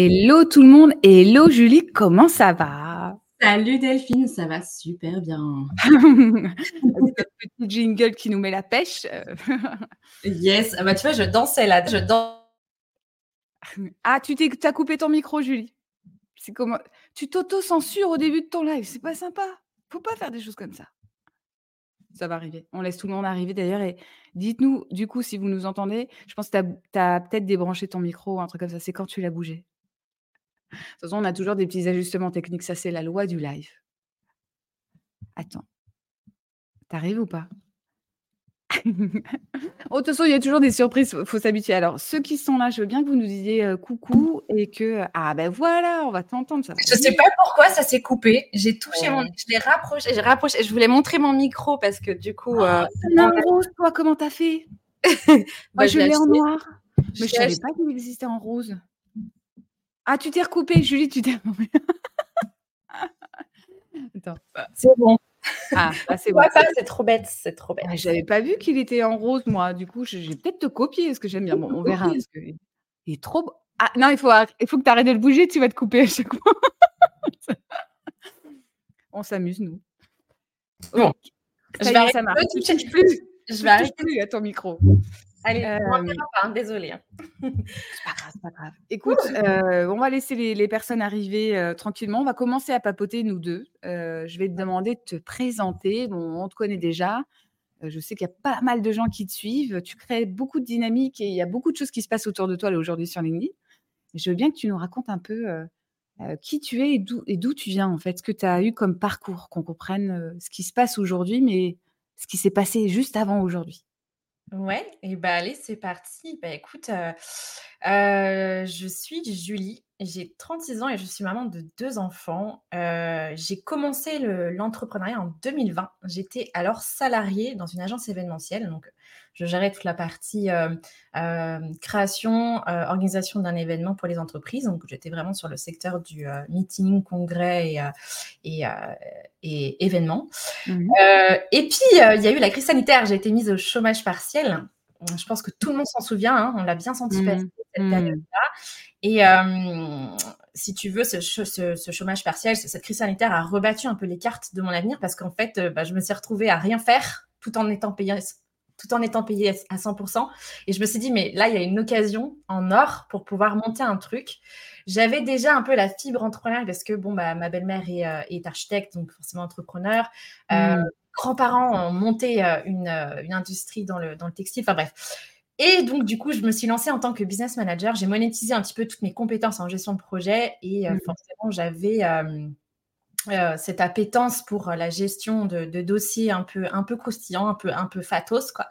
Hello tout le monde, hello Julie, comment ça va? Salut Delphine, ça va super bien. Notre petit jingle qui nous met la pêche. yes, ah bah tu vois, je dansais là, je danse. Ah, tu t'es, as coupé ton micro, Julie. C'est comment Tu t'auto-censures au début de ton live, c'est pas sympa. Faut pas faire des choses comme ça. Ça va arriver. On laisse tout le monde arriver d'ailleurs. Et dites-nous, du coup, si vous nous entendez, je pense que tu as, peut-être débranché ton micro ou un truc comme ça. C'est quand tu l'as bougé? De toute façon, on a toujours des petits ajustements techniques. Ça, c'est la loi du live. Attends. T'arrives ou pas? Oh, de toute façon, il y a toujours des surprises, il faut s'habituer. Alors, ceux qui sont là, je veux bien que vous nous disiez euh, coucou et que. Ah, ben voilà, on va t'entendre. Ça je ne sais pas pourquoi ça s'est coupé. J'ai touché mon. Je l'ai rapproché, j'ai rapproché. Je voulais montrer mon micro parce que du coup. Euh... en rose, toi, comment t'as fait? Bah, je, l'ai en noir. Mais je savais pas qu'il existait en rose. Ah, tu t'es recoupé, Julie, tu t'es. Attends. C'est bon. Ah, bah, c'est bon. c'est trop bête, c'est trop bête. Ah, j'avais pas vu qu'il était en rose, moi. Du coup, je vais peut-être te copier, parce que j'aime bien. Bon, on verra. Parce que... Il est trop. Ah non, il faut, il faut que tu arrêtes de le bouger, tu vas te couper à chaque fois. on s'amuse, nous. Bon. je vais ça marche. Plus. Je vais arrêter plus à ton micro. Allez, on ne pas, désolé. Hein. c'est pas grave, c'est pas grave. Écoute, euh, on va laisser les, personnes arriver euh, tranquillement. On va commencer à papoter, nous deux. Euh, je vais te demander de te présenter. Bon, on te connaît déjà. je sais qu'il y a pas mal de gens qui te suivent. Tu crées beaucoup de dynamique et il y a beaucoup de choses qui se passent autour de toi aujourd'hui sur LinkedIn. je veux bien que tu nous racontes un peu qui tu es et d'où tu viens, en fait, ce que tu as eu comme parcours, qu'on comprenne ce qui se passe aujourd'hui, mais ce qui s'est passé juste avant aujourd'hui. Ouais, et bah allez, c'est parti. Bah écoute, je suis Julie, j'ai 36 ans et je suis maman de deux enfants. j'ai commencé l'entrepreneuriat en 2020. J'étais alors salariée dans une agence événementielle, donc je gérais toute la partie création, organisation d'un événement pour les entreprises. Donc j'étais vraiment sur le secteur du meeting, congrès et, et, événements. Mmh et puis il y a eu la crise sanitaire. J'ai été mise au chômage partiel. Je pense que tout le monde s'en souvient. Hein, on l'a bien senti passer mmh. cette mmh. période-là. Et si tu veux, ce, chômage partiel, cette crise sanitaire a rebattu un peu les cartes de mon avenir parce qu'en fait, bah, je me suis retrouvée à rien faire tout en étant payée tout en étant payée à 100%. Et je me suis dit, mais là, il y a une occasion en or pour pouvoir monter un truc. J'avais déjà un peu la fibre entrepreneuriale parce que, bon, bah, ma belle-mère est, euh, architecte, donc forcément entrepreneur. Euh, mmh. Grands-parents ont monté euh, une, industrie dans le, dans le textile. Enfin bref. Et donc, du coup, je me suis lancée en tant que business manager. J'ai monétisé un petit peu toutes mes compétences en gestion de projet et mmh. forcément, j'avais euh, cette appétence pour la gestion de, dossiers un peu, un peu croustillants, un peu, un peu fatos. Quoi.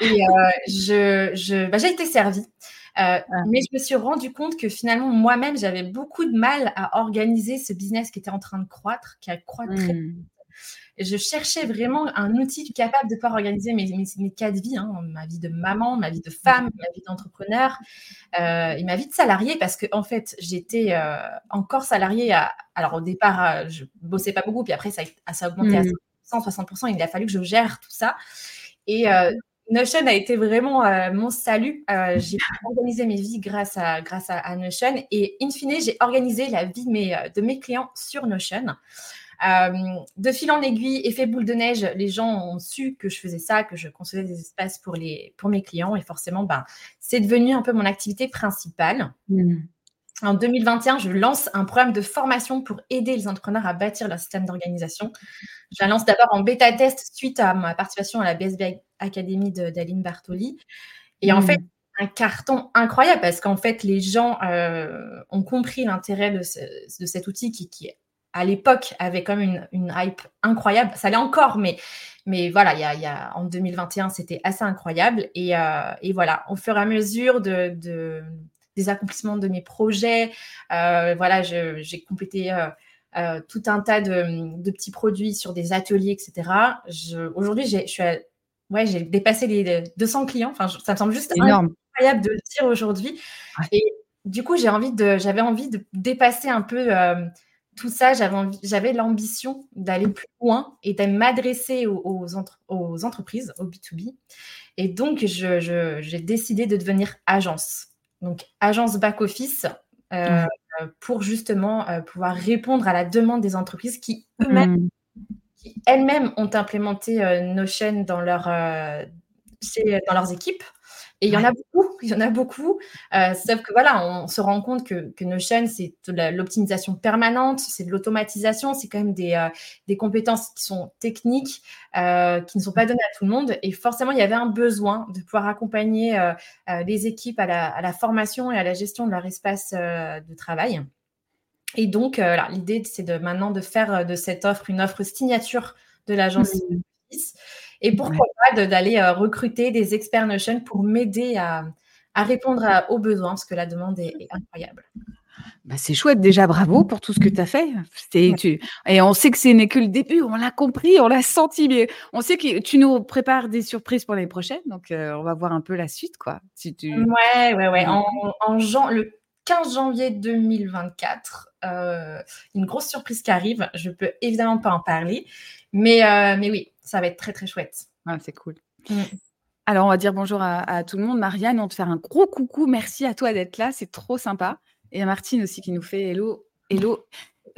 Et je, bah, j'ai été servie. Ah. Mais je me suis rendu compte que finalement, moi-même, j'avais beaucoup de mal à organiser ce business qui était en train de croître, qui a croître très vite. Mmh je cherchais vraiment un outil capable de pouvoir organiser mes, mes, cas de vie, hein, ma vie de maman, ma vie de femme, ma vie d'entrepreneur euh, et ma vie de salarié, parce que en fait, j'étais euh, encore salariée. alors au départ, euh, je bossais pas beaucoup, puis après ça, ça a augmenté à 160%. Mmh. Il a fallu que je gère tout ça. Et Notion a été vraiment mon salut. j'ai organisé mes vies grâce à, grâce à, Notion et in fine, j'ai organisé la vie de mes clients sur Notion. Euh, de fil en aiguille, effet boule de neige, les gens ont su que je faisais ça, que je concevais des espaces pour, les, pour mes clients et forcément, ben, c'est devenu un peu mon activité principale. Hmm. En 2021, je lance un programme de formation pour aider les entrepreneurs à bâtir leur système d'organisation. Je la lance d'abord en bêta-test suite à ma participation à la BSB Academy d'Aline Bartoli. Et en hmm. fait, un carton incroyable parce qu'en fait, les gens euh, ont compris l'intérêt de, de, cet outil qui, qui, est à l'époque avait comme une, une hype incroyable. Ça l'est encore, mais, mais voilà, il y a, y a, en 2021, c'était assez incroyable. Et, euh, et, voilà, au fur et à mesure de, de des accomplissements de mes projets, euh, voilà, j'ai complété euh, tout un tas de, de, petits produits sur des ateliers, etc. Aujourd'hui, j'ai ouais, dépassé les 200 clients. Enfin, ça me semble juste énorme. incroyable de le dire aujourd'hui. Et du coup, j'ai envie de, j'avais envie de dépasser un peu tout ça, j'avais l'ambition d'aller plus loin et de m'adresser aux, aux, entreprises, au B2B. Et donc, j'ai décidé de devenir agence. Donc, agence back-office, pour justement pouvoir répondre à la demande des entreprises qui eux-mêmes mmh elles-mêmes ont implémenté euh, Notion dans, leur, euh, dans leurs équipes. Et il y en a beaucoup, il y en a beaucoup. Euh, sauf que voilà, on se rend compte que, que Notion, c'est de l'optimisation permanente, c'est de l'automatisation, c'est quand même des, des, compétences qui sont techniques, qui ne sont pas données à tout le monde. Et forcément, il y avait un besoin de pouvoir accompagner les équipes à la, à la, formation et à la gestion de leur espace de travail. Et donc, euh, l'idée, c'est de maintenant de faire euh, de cette offre une offre signature de l'agence mmh. Et pourquoi pas d'aller euh, recruter des experts Notion pour m'aider à, répondre aux besoins, parce que la demande est, incroyable. Bah, c'est chouette déjà, bravo pour tout ce que tu as fait. Et on sait que ce n'est que le début, on l'a compris, on l'a senti, mais on sait que tu nous prépares des surprises pour l'année prochaine, donc on va voir un peu la suite. Quoi. Si tu... Ouais, ouais, ouais. En, en, le 15 janvier 2024. Euh, une grosse surprise qui arrive. Je peux évidemment pas en parler, mais, euh, mais oui, ça va être très très chouette. Ah, c'est cool. Mm. Alors, on va dire bonjour à, tout le monde. Marianne, on te fait un gros coucou. Merci à toi d'être là. C'est trop sympa. Et à Martine aussi qui nous fait hello. Hello.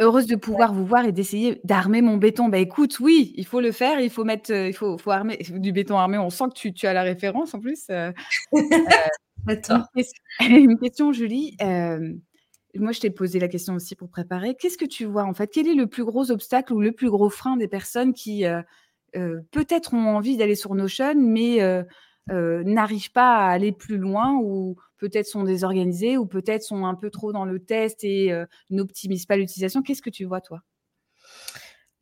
Heureuse de pouvoir vous voir et d'essayer d'armer mon béton. Bah écoute, oui, il faut le faire. Il faut mettre, euh, il faut, faut armer du béton armé. On sent que tu, tu as la référence en plus. Une, question, Julie. Euh, moi, je t'ai posé la question aussi pour préparer. Qu'est-ce que tu vois en fait? Quel est le plus gros obstacle ou le plus gros frein des personnes qui euh, euh, peut-être ont envie d'aller sur Notion, mais n'arrivent pas à aller plus loin ou peut-être sont désorganisées ou peut-être sont un peu trop dans le test et n'optimisent pas l'utilisation Qu'est-ce que tu vois toi?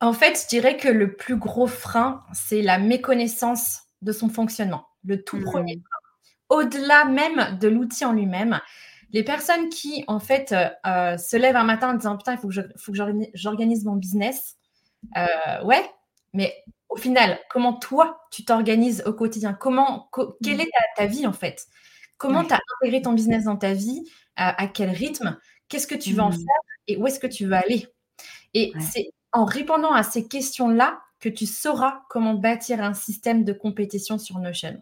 En fait, je dirais que le plus gros frein, c'est la méconnaissance de son fonctionnement. Le tout premier mmh. frein au-delà même de l'outil en lui-même. Les personnes qui, en fait, euh, se lèvent un matin en disant Putain, il faut que j'organise mon business. Euh, ouais, mais au final, comment toi, tu t'organises au quotidien? Comment, Quelle mm. est ta, vie, en fait? Comment tu as intégré ton business dans ta vie? À quel rythme? Qu'est-ce que tu veux en mm. faire Et où est-ce que tu veux aller? Et c'est en répondant à ces questions-là que tu sauras comment bâtir un système de compétition sur Notion.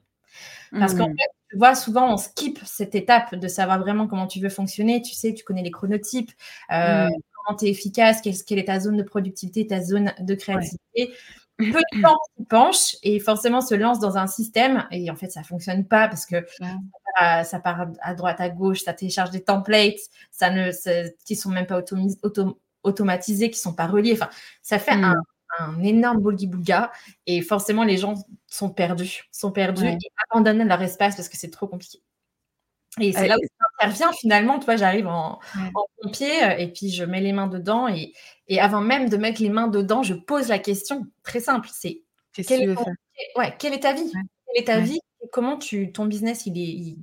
Parce qu'en mmh. fait, tu vois, souvent, on skip cette étape de savoir vraiment comment tu veux fonctionner. Tu sais, tu connais les chronotypes, euh, mmh. comment tu es efficace, quelle, est ta zone de productivité, ta zone de créativité. Peu de temps qui penche et forcément se lance dans un système et en fait ça fonctionne pas parce que ça, part à, droite à gauche, ça télécharge des templates, ça ne, qui sont même pas automatisés, qui sont pas reliés. Enfin, ça fait un, mmh un énorme boulga et forcément les gens sont perdus, sont perdus et abandonnent leur espace parce que c'est trop compliqué. Et c'est là où ça intervient finalement. Toi, j'arrive en, pompier euh, et puis je mets les mains dedans. Et, avant même de mettre les mains dedans, je pose la question très simple c'est quelle, est ouais, quelle est ta vie? Quelle est ta vie? Comment tu, ton business, il est, il,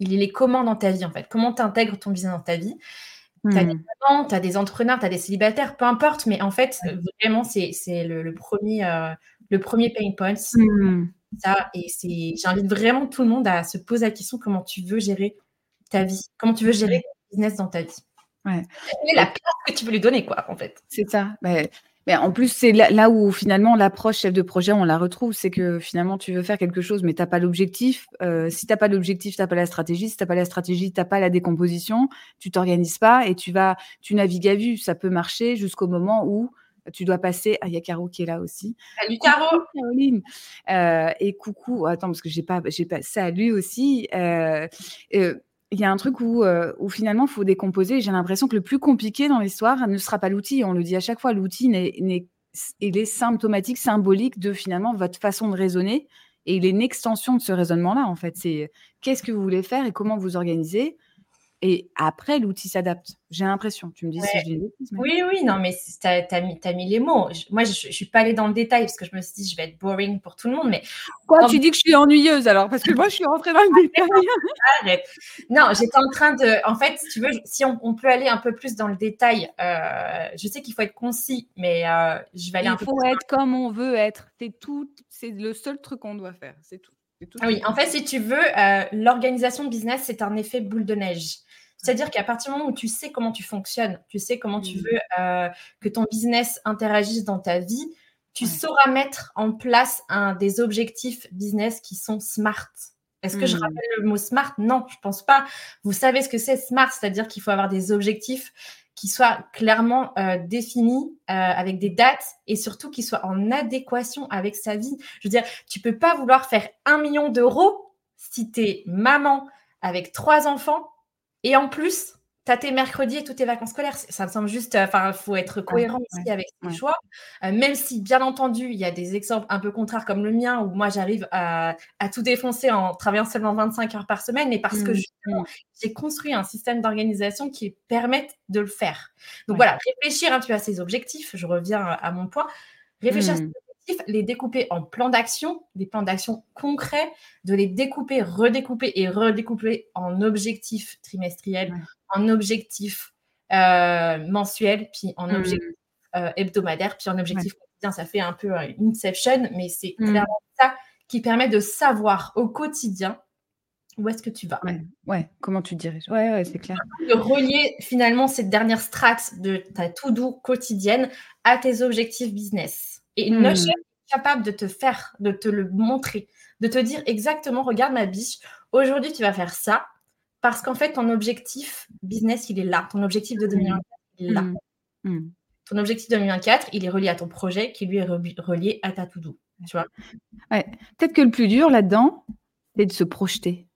il est comment dans ta vie en fait? Comment tu intègres ton business dans ta vie? Tu as des parents, mmh. tu as des entrepreneurs, tu as des célibataires, peu importe, mais en fait, vraiment, c'est le, premier, euh, le premier pain point. Mmh. Ça, et j'invite vraiment tout le monde à se poser la question comment tu veux gérer ta vie, comment tu veux gérer ton business dans ta vie? Ouais. la place que tu veux lui donner, quoi, en fait? C'est ça. Mais mais en plus, c'est là, où finalement l'approche chef de projet, on la retrouve, c'est que finalement tu veux faire quelque chose, mais tu n'as pas l'objectif. Euh, si tu n'as pas l'objectif, tu n'as pas la stratégie. Si tu n'as pas la stratégie, tu n'as pas la décomposition, tu t'organises pas et tu vas, tu navigues à vue. Ça peut marcher jusqu'au moment où tu dois passer. Ah, il y a Caro qui est là aussi. Salut Caro. Caroline. Euh, et coucou. Attends, parce que j'ai pas, j'ai pas. Salut aussi. Euh, il y a un truc où, euh, finalement, il faut décomposer. J'ai l'impression que le plus compliqué dans l'histoire ne sera pas l'outil. On le dit à chaque fois, l'outil est symptomatique, symbolique de finalement votre façon de raisonner. Et il est une extension de ce raisonnement-là, en fait. C'est qu'est-ce que vous voulez faire et comment vous organisez. Et après, l'outil s'adapte. J'ai l'impression. Tu me dis si j'ai une Oui, oui, non, mais tu as, mis, les mots. moi, je ne suis pas allée dans le détail parce que je me suis dit, je vais être boring pour tout le monde. Mais Quoi, tu dis que je suis ennuyeuse alors? Parce que moi, je suis rentrée dans le détail. Arrête. Non, j'étais en train de. En fait, si tu veux, si on, peut aller un peu plus dans le détail, euh, je sais qu'il faut être concis, mais euh, je vais aller Il un peu faut être comme on veut être. C'est tout. C'est le seul truc qu'on doit faire. C'est tout. Ah oui, en fait, si tu veux, euh, l'organisation de business, c'est un effet boule de neige. C'est-à-dire qu'à partir du moment où tu sais comment tu fonctionnes, tu sais comment tu mmh. veux euh, que ton business interagisse dans ta vie, tu sauras mettre en place un des objectifs business qui sont smart. Est-ce que je Mmh. rappelle le mot smart? Non, je pense pas. Vous savez ce que c'est smart, c'est-à-dire qu'il faut avoir des objectifs qui soient clairement euh, définis euh, avec des dates et surtout qui soient en adéquation avec sa vie. Je veux dire, tu peux pas vouloir faire un million d'euros si tu es maman avec trois enfants et en plus, tu as tes mercredis et toutes tes vacances scolaires. Ça me semble juste, euh, enfin, il faut être cohérent aussi avec ses ouais. choix. Euh, même si, bien entendu, il y a des exemples un peu contraires comme le mien, où moi, j'arrive à, à tout défoncer en travaillant seulement 25 heures par semaine, mais parce que Mmh, justement, mmh. j'ai construit un système d'organisation qui permette de le faire. Donc Ouais. voilà, réfléchir, hein, tu as ces objectifs, je reviens à, mon point. Réfléchir à ces Mmh. Objectifs, les découper en plans d'action, des plans d'action concrets, de les découper, redécouper et redécouper en objectifs trimestriels, Ouais. en objectifs euh, mensuels, puis en Mmh. objectifs euh, hebdomadaires, puis en objectifs quotidiens. Ça fait un peu euh, une Inception, mais c'est Mmh. clairement ça qui permet de savoir au quotidien où est-ce que tu vas. Ouais, ouais, comment tu diriges? Ouais, ouais, c'est clair. De relier finalement cette dernière strate de ta to-do quotidienne à tes objectifs business. Et une Mmh. Notion est capable de te faire, de te le montrer, de te dire exactement, regarde ma biche, aujourd'hui tu vas faire ça, parce qu'en fait ton objectif business il est là, ton objectif de 2024 il est là. Mmh. Mmh. Ton objectif de 2024 il est relié à ton projet qui lui est re- relié à ta to-do. Tu vois Ouais. Peut-être que le plus dur là-dedans, c'est de se projeter.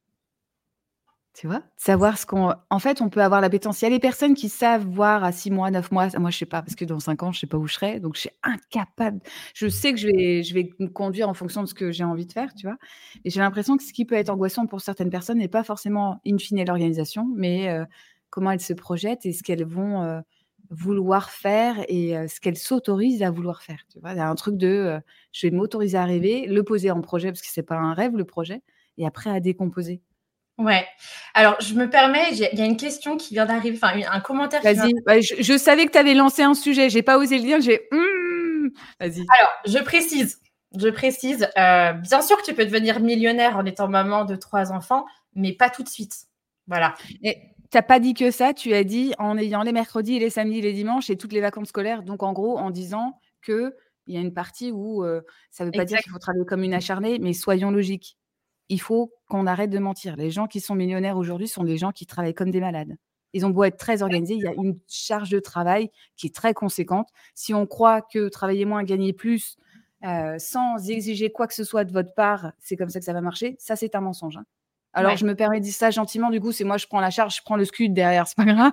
Tu vois? Savoir ce qu'on en fait, on peut avoir l'appétence. Il y a les personnes qui savent voir à 6 mois, 9 mois. Moi, je sais pas, parce que dans 5 ans, je sais pas où je serai, donc je suis incapable. Je sais que je vais me conduire en fonction de ce que j'ai envie de faire, tu vois? Et j'ai l'impression que ce qui peut être angoissant pour certaines personnes n'est pas forcément in fine l'organisation, mais heu, comment elles se projettent et ce qu'elles vont, heu, vouloir faire et heu, ce qu'elles s'autorisent à vouloir faire, tu vois? Il y a un truc de, je vais m'autoriser à rêver, le poser en projet parce que c'est pas un rêve le projet et après à décomposer. Ouais. Alors, je me permets, il y a une question qui vient d'arriver, enfin, un commentaire qui vient Vas-y, ouais, je je savais que tu avais lancé un sujet, j'ai pas osé le dire, j'ai mmh, vas-y. Alors, je précise, je précise, euh, bien sûr que tu peux devenir millionnaire en étant maman de trois enfants, mais pas tout de suite. Voilà. Et tu pas dit que ça, tu as dit en ayant les mercredis, les samedis, les dimanches et toutes les vacances scolaires. Donc en gros, en disant qu'il y a une partie où, heu, ça veut pas dire qu'il faut travailler comme une acharnée, mais soyons logiques. Il faut qu'on arrête de mentir. Les gens qui sont millionnaires aujourd'hui sont des gens qui travaillent comme des malades. Ils ont beau être très organisés, il y a une charge de travail qui est très conséquente. Si on croit que travailler moins, gagner plus, heu, sans exiger quoi que ce soit de votre part, c'est comme ça que ça va marcher, ça c'est un mensonge, hein. Alors Ouais. je me permets de dire ça gentiment, du coup, c'est moi je prends la charge, je prends le scud derrière, c'est pas grave.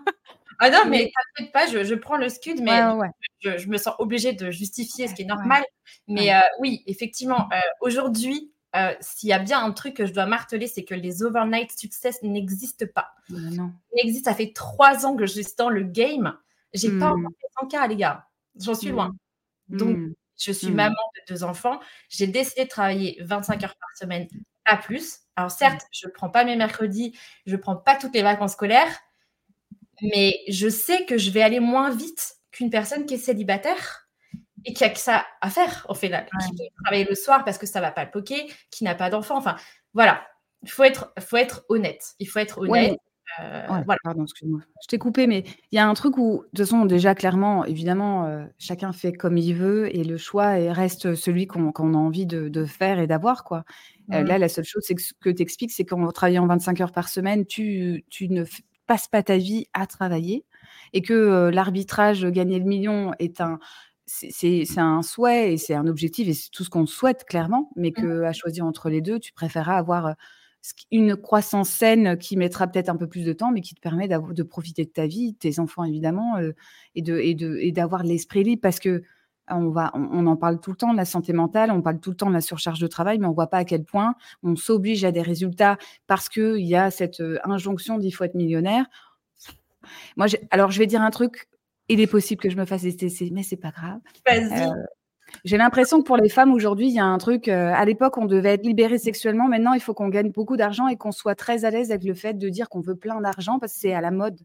Ah non, mais t'inquiète pas, je, je prends le scud, mais Ouais, ouais, ouais. je, je me sens obligée de justifier ce qui est normal. Mais euh, oui, effectivement, euh, aujourd'hui, euh, s'il y a bien un truc que je dois marteler, c'est que les overnight success n'existent pas. Bah non. N'existe, ça fait trois ans que je suis dans le game. J'ai pas Mmh. encore fait 100 cas, les gars. J'en suis loin. Donc, Mmh. je suis Mmh. maman de deux enfants. J'ai décidé de travailler 25 heures par semaine, pas plus. Alors, certes, je ne prends pas mes mercredis, je ne prends pas toutes les vacances scolaires, mais je sais que je vais aller moins vite qu'une personne qui est célibataire et qui a que ça à faire, au final. Qui peut travailler le soir parce que ça ne va pas le poker, qui n'a pas d'enfant. Enfin, voilà. Il faut être, faut être honnête. Il faut être Ouais, honnête. Euh, Ouais, voilà. pardon, excuse-moi. Je t'ai coupé, mais il y a un truc où, de toute façon, déjà, clairement, évidemment, heu, chacun fait comme il veut et le choix reste celui qu'on a envie de de faire et d'avoir, quoi. Heu, Mmh. là, la seule chose, c'est que ce que tu expliques, c'est qu'en travaillant 25 heures par semaine, tu tu ne passes pas ta vie à travailler et que, l'arbitrage, gagner le million est un c'est un souhait et c'est un objectif et c'est tout ce qu'on souhaite clairement, mais Mmh. qu'à choisir entre les 2, tu préféreras avoir, une croissance saine qui mettra peut-être un peu plus de temps, mais qui te permet de profiter de ta vie, de tes enfants évidemment, et de et de et d'avoir l'esprit libre parce que on va on on en parle tout le temps de la santé mentale, on parle tout le temps de la surcharge de travail, mais on voit pas à quel point on s'oblige à des résultats parce qu'il y a cette, injonction d'il faut être millionnaire. Moi, alors je vais dire un truc, il est possible que je me fasse détester, mais c'est pas grave. Vas-y. Heu, j'ai l'impression que pour les femmes aujourd'hui, il y a un truc, heu, à l'époque, on devait être libérées sexuellement. Maintenant, il faut qu'on gagne beaucoup d'argent et qu'on soit très à l'aise avec le fait de dire qu'on veut plein d'argent parce que c'est à la mode.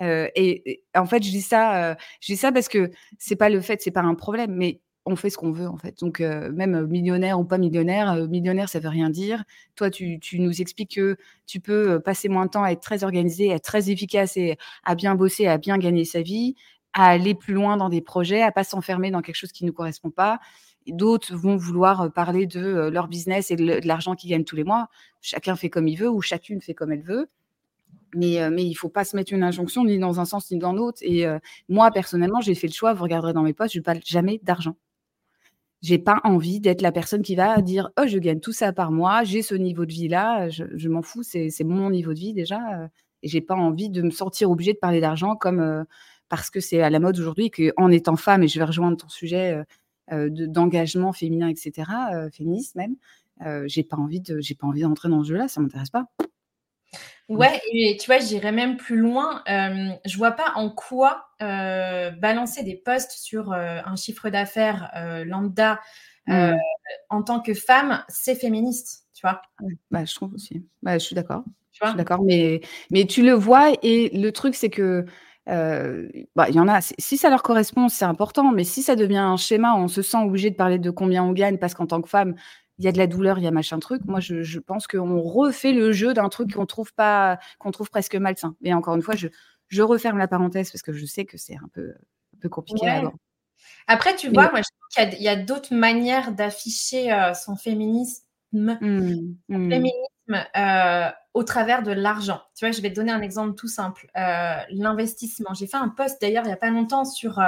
Heu, et et en fait, je dis ça, je dis ça parce que c'est pas le fait, c'est pas un problème, mais on fait ce qu'on veut, en fait. Donc, même, millionnaire ou pas millionnaire, millionnaire, ça veut rien dire. Toi, tu tu nous expliques que tu peux, passer moins de temps à être très organisé, à être très efficace et à bien bosser, à bien gagner sa vie, à aller plus loin dans des projets, à pas s'enfermer dans quelque chose qui ne correspond pas d'autres vont vouloir parler de leur business et de l'argent qu'ils gagnent tous les mois. Chacun fait comme il veut ou chacune fait comme elle veut. Mais, mais il ne faut pas se mettre une injonction ni dans un sens ni dans l'autre. Et moi, personnellement, j'ai fait le choix, vous regarderez dans mes posts, je ne parle jamais d'argent. J'ai pas envie d'être la personne qui va dire Oh, je gagne tout ça par mois, j'ai ce niveau de vie-là, je, m'en fous, c'est mon niveau de vie déjà. Et j'ai pas envie de me sentir obligée de parler d'argent comme parce que c'est à la mode aujourd'hui qu'en étant femme, et je vais rejoindre ton sujet d'engagement féminin, etc., féministe même, j'ai pas envie de j'ai pas envie d'entrer dans ce jeu-là, ça m'intéresse pas. Ouais, et tu vois, j'irais même plus loin. Euh, je vois pas en quoi balancer des posts sur un chiffre d'affaires lambda mmh. en tant que femme, c'est féministe, tu vois. Bah, je trouve aussi. Bah, je suis d'accord. Je suis d'accord, mais, mais tu le vois et le truc, c'est que bah, il y en a, si ça leur correspond, c'est important, mais si ça devient un schéma, on se sent obligé de parler de combien on gagne parce qu'en tant que femme, il y a de la douleur, il y a machin truc. Moi, je, je pense qu'on refait le jeu d'un truc qu'on trouve pas, qu'on trouve presque malsain. Et encore une fois, je, je referme la parenthèse parce que je sais que c'est un peu, un peu compliqué à voir. Après, tu vois, moi, je trouve qu'il y a, d'autres manières d'afficher euh, son féminisme, mmh, mmh. féminisme euh, au travers de l'argent. Tu vois, je vais te donner un exemple tout simple. Euh, l'investissement. J'ai fait un post d'ailleurs il n'y a pas longtemps sur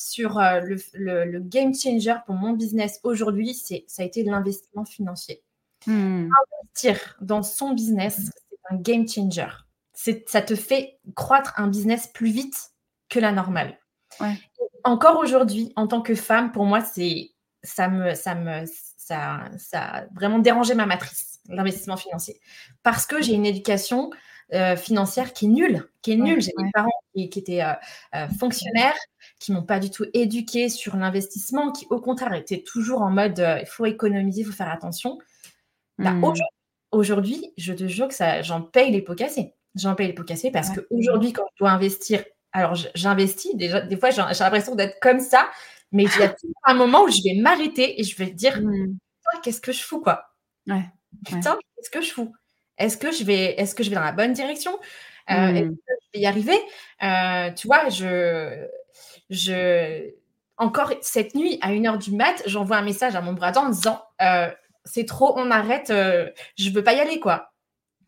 sur euh, le, game changer pour mon business aujourd'hui, ça a été l'investissement financier. Hmm. Investir dans son business, c'est un game changer. Ça te fait croître un business plus vite que la normale. Encore aujourd'hui, en tant que femme, pour moi, c'est ça me ça me ça, ça a vraiment dérangé ma matrice, l'investissement financier, parce que j'ai une éducation euh, financière qui est nulle, qui est nulle. J'ai des parents qui, étaient euh, euh, fonctionnaires, qui m'ont pas du tout éduqué sur l'investissement, qui au contraire étaient toujours en mode il faut économiser, il faut faire attention. Hmm. Aujourd'hui, je te jure que ça, j'en paye les pots cassés. J'en paye les pots cassés parce qu'aujourd'hui, quand je dois investir, alors j'investis, déjà, des fois j'ai l'impression d'être comme ça, mais il y a un moment où je vais m'arrêter et je vais dire hmm. qu'est-ce que je fous quoi? Putain, qu'est-ce que je fous? Est-ce que je vais, est-ce que je vais dans la bonne direction? Euh, Est-ce mmh. que je vais y arriver? Euh, Tu vois, je, je, encore cette nuit à 1h du mat, j'envoie un message à mon bras en disant euh, c'est trop, on arrête, je veux pas y aller quoi.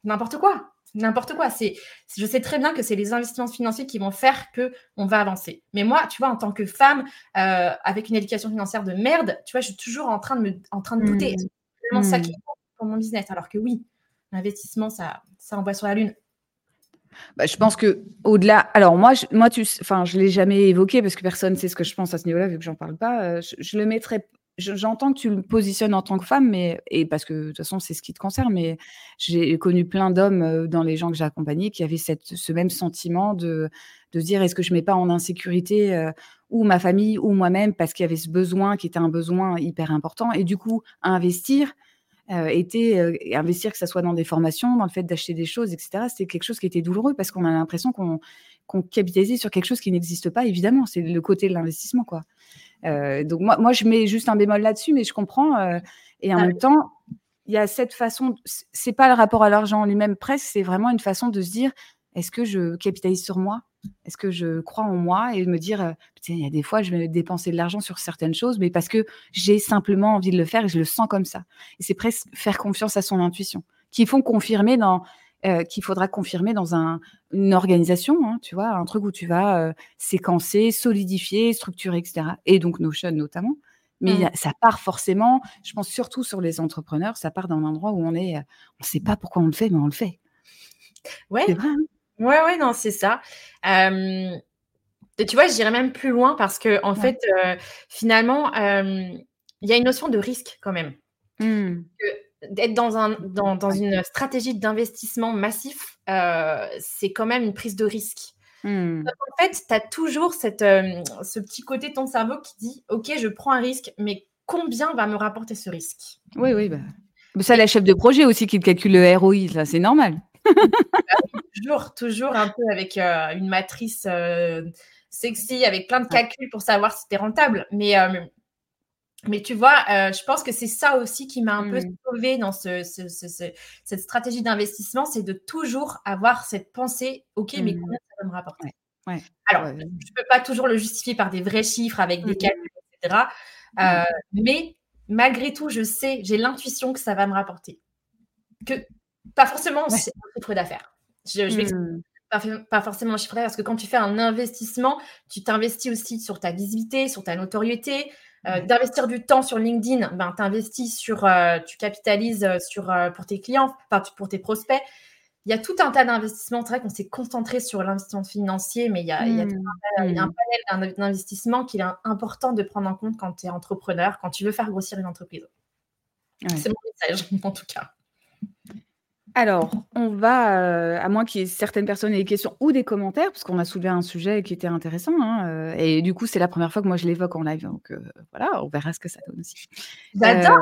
N'importe quoi, n'importe quoi. C'est, je sais très bien que c'est les investissements financiers qui vont faire que on va avancer. Mais moi, tu vois, en tant que femme avec une éducation financière de merde, tu vois, je suis toujours en train de me, en train de douter. C'est vraiment ça qui mmh. Mon business. Alors que oui, l'investissement, ça, ça envoie sur la lune. Bah, je pense que au-delà, alors moi, je, moi, tu, enfin, je l'ai jamais évoqué parce que personne ne sait ce que je pense à ce niveau-là vu que j'en parle pas. Euh, je, le mettrais. J'entends que tu le positionnes en tant que femme, mais et parce que de toute façon c'est ce qui te concerne. Mais j'ai connu plein d'hommes euh, dans les gens que j'ai accompagnés qui avaient cette, ce même sentiment de de dire est-ce que je mets pas en insécurité euh, ou ma famille ou moi-même parce qu'il y avait ce besoin qui était un besoin hyper important et du coup investir euh, était euh, investir que ce soit dans des formations, dans le fait d'acheter des choses, etc. C'était quelque chose qui était douloureux parce qu'on a l'impression qu'on qu'on capitalisait sur quelque chose qui n'existe pas. Évidemment, c'est le côté de l'investissement, quoi. Euh, donc moi, moi, je mets juste un bémol là-dessus, mais je comprends. et en ah même temps, il y a cette façon. C'est pas le rapport à l'argent lui-même presque, c'est vraiment une façon de se dire est-ce que je capitalise sur moi? Est-ce que je crois en moi et me dire, il y a des fois, je vais dépenser de l'argent sur certaines choses, mais parce que j'ai simplement envie de le faire et je le sens comme ça. Et c'est presque faire confiance à son intuition, qu'il faut confirmer dans, euh, qu'il faudra confirmer dans un, une organisation, hein, tu vois, un truc où tu vas euh, séquencer, solidifier, structurer, etc. Et donc Notion notamment. Mais mmh. ça part forcément, je pense surtout sur les entrepreneurs, ça part d'un endroit où on est, on ne sait pas pourquoi on le fait, mais on le fait. Ouais. C'est vrai. Hein Ouais, ouais, non, c'est ça. tu vois, je dirais même plus loin parce que, en fait, finalement, il y a une notion de risque quand même. Mmh. D'être dans, un, dans, dans une stratégie d'investissement massif, c'est quand même une prise de risque. Mmh. en fait, tu as toujours cette, ce petit côté de ton cerveau qui dit Ok, je prends un risque, mais combien va me rapporter ce risque? Oui, oui. Bah. Ça, la chef de projet aussi qui calcule le ROI, c'est normal. toujours, toujours un peu avec euh, une matrice euh, sexy, avec plein de calculs pour savoir si c'était rentable. Mais, euh, mais tu vois, je pense que c'est ça aussi qui m'a un peu mmh. sauvé dans ce, cette stratégie d'investissement, c'est de toujours avoir cette pensée, OK, mais mmh. combien ça va me rapporter Alors, je ne peux pas toujours le justifier par des vrais chiffres avec des mmh. calculs, etc. Mais malgré tout, je sais, j'ai l'intuition que ça va me rapporter. Que pas forcément c'est un chiffre d'affaires. Je, je mmh. pas, pas, forcément un chiffre d'affaires parce que quand tu fais un investissement, tu t'investis aussi sur ta visibilité, sur ta notoriété. Euh, d'investir du temps sur LinkedIn, ben, investis sur, euh, tu capitalises sur, pour tes clients, enfin, pour tes prospects il y a tout un tas d'investissements. C'est vrai qu'on s'est concentré sur l'investissement financier, mais il y a, il y a, mmh. un, il y a un, mmh. panel d'investissement qu'il est important de prendre en compte quand tu es entrepreneur, quand tu veux faire grossir une entreprise. C'est mon message, en tout cas. Alors, on va, euh, à moins qu'il y ait certaines personnes aient des questions ou des commentaires, parce qu'on a soulevé un sujet qui était intéressant. Hein, euh, et du coup, c'est la première fois que moi je l'évoque en live. Donc euh, voilà, on verra ce que ça donne aussi. J'adore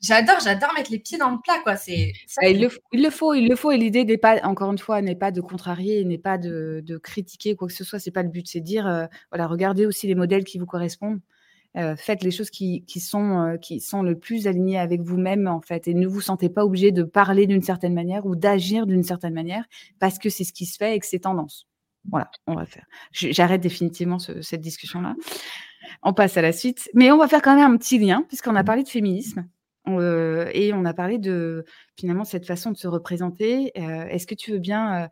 j'adore, j'adore mettre les pieds dans le plat, quoi. C'est bah, il, le, faut, il le faut. Et l'idée n'est pas, encore une fois, n'est pas de contrarier, n'est pas de, critiquer quoi que ce soit. C'est pas le but. C'est de dire, voilà, regardez aussi les modèles qui vous correspondent. Euh, faites les choses qui, sont, euh, qui sont le plus alignées avec vous-même, en fait. Et ne vous sentez pas obligé de parler d'une certaine manière ou d'agir d'une certaine manière parce que c'est ce qui se fait et que c'est tendance. Voilà, on va faire. J'arrête définitivement cette discussion-là. On passe à la suite. Mais on va faire quand même un petit lien, puisqu'on a parlé de féminisme et on a parlé de finalement cette façon de se représenter. Est-ce que tu veux bien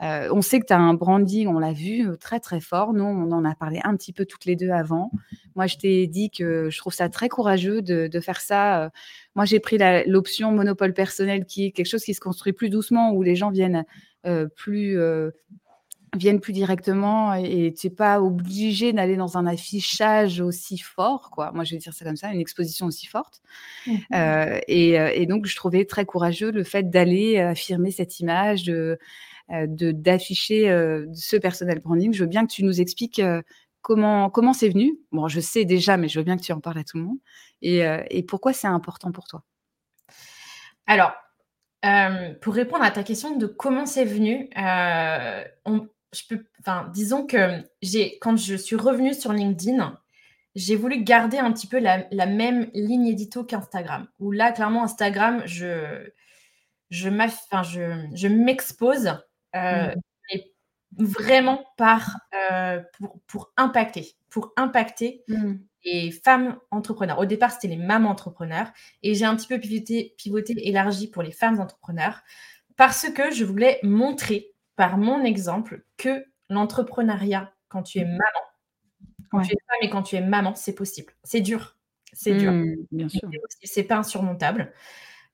on sait que tu as un branding, on l'a vu, très très fort. Nous, on en a parlé un petit peu toutes les deux avant. Moi, je t'ai dit que je trouve ça très courageux de, de faire ça. Moi, j'ai pris l'option monopole personnel, qui est quelque chose qui se construit plus doucement, où les gens viennent plus viennent plus directement et tu n'es pas obligé d'aller dans un affichage aussi fort, quoi. Moi, je vais dire ça comme ça, une exposition aussi forte. Mmh. Euh, et, euh, et, donc, je trouvais très courageux le fait d'aller affirmer cette image, de euh, d'afficher ce personnel branding. Je veux bien que tu nous expliques comment comment c'est venu. Bon, je sais déjà, mais je veux bien que tu en parles à tout le monde. Et, et pourquoi c'est important pour toi? Alors, pour répondre à ta question de comment c'est venu, je peux, enfin, disons que j'ai, quand je suis revenue sur LinkedIn, j'ai voulu garder un petit peu la, même ligne édito qu'Instagram. Où là, clairement, Instagram, je, je, je, je m'expose, euh, mmh. vraiment par, euh, pour, pour, impacter, pour impacter mmh. les femmes entrepreneurs. Au départ, c'était les mamans entrepreneurs, et j'ai un petit peu pivoté, pivoté, élargi pour les femmes entrepreneurs, parce que je voulais montrer par mon exemple que l'entrepreneuriat, quand tu es maman, quand tu es femme et quand tu es maman, c'est possible. C'est dur. C'est dur. Mmh, bien sûr. C'est pas insurmontable.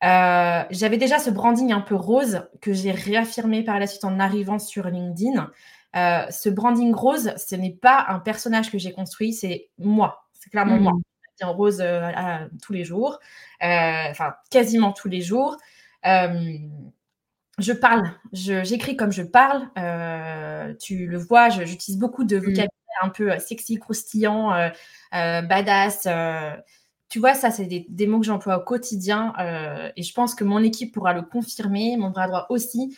Euh, j'avais déjà ce branding un peu rose que j'ai réaffirmé par la suite en arrivant sur LinkedIn. Euh, ce branding rose, ce n'est pas un personnage que j'ai construit, c'est moi. C'est clairement moi. Je en rose euh, tous les jours, enfin quasiment tous les jours je parle, j'écris comme je parle. Tu le vois, j'utilise beaucoup de mmh. vocabulaire un peu sexy, croustillant, badass. Tu vois, ça, c'est des, mots que j'emploie au quotidien et je pense que mon équipe pourra le confirmer, mon bras droit aussi.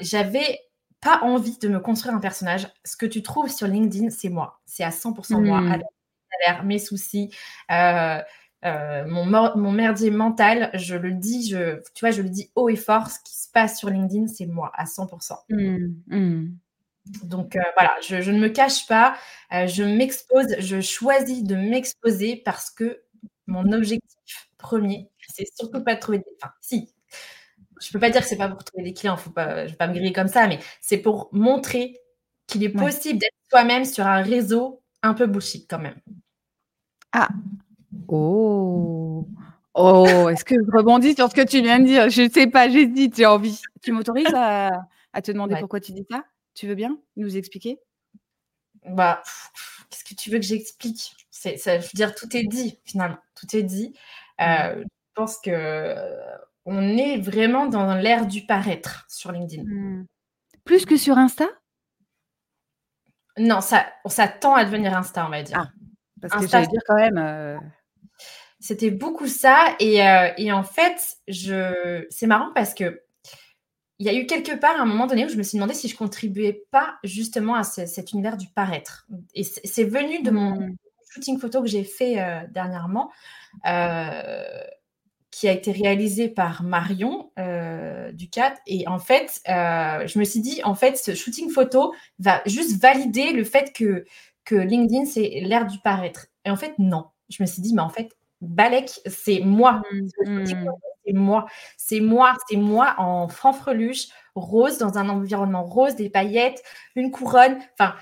J'avais pas envie de me construire un personnage. Ce que tu trouves sur LinkedIn, c'est moi. C'est à 100% moi, avec mes soucis. mon, mon, merdier mental, je le dis, je, tu vois, je le dis haut et fort. Ce qui sur LinkedIn, c'est moi à 100%. Mmh, mmh. Donc euh, voilà, je, ne me cache pas, euh, je m'expose, je choisis de m'exposer parce que mon objectif premier, c'est surtout pas de trouver des... Enfin, si, je peux pas dire que c'est pas pour trouver des clients, faut pas, je vais pas me griller comme ça, mais c'est pour montrer qu'il est possible d'être soi-même sur un réseau un peu bullshit quand même. Ah, oh, Oh, est-ce que je rebondis sur ce que tu viens de dire? Je ne sais pas, j'hésite, j'ai envie. Tu m'autorises à, te demander pourquoi tu dis ça? Tu veux bien nous expliquer? Bah, qu'est-ce que tu veux que j'explique? C'est, ça, Je veux dire, tout est dit finalement. Tout est dit. Euh, je pense que euh, on est vraiment dans l'ère du paraître sur LinkedIn. Mmh. Plus que sur Insta? Non, ça, ça tend à devenir Insta, on va dire. Ah, parce que j'allais dire quand même. Euh, c'était beaucoup ça. Et, en fait, je... c'est marrant parce que il y a eu quelque part un moment donné où je me suis demandé si je contribuais pas justement à cet univers du paraître. Et c'est venu de mon mmh. Shooting photo que j'ai fait euh, dernièrement, euh, qui a été réalisé par Marion Ducat. Et en fait, je me suis dit, en fait, ce shooting photo va juste valider le fait que, que LinkedIn, c'est l'ère du paraître. Et en fait, non je me suis dit, mais en fait, Balek, c'est moi. Mmh, mmh. C'est moi. C'est moi. C'est moi en franfreluche, rose, dans un environnement rose, des paillettes, une couronne. Enfin,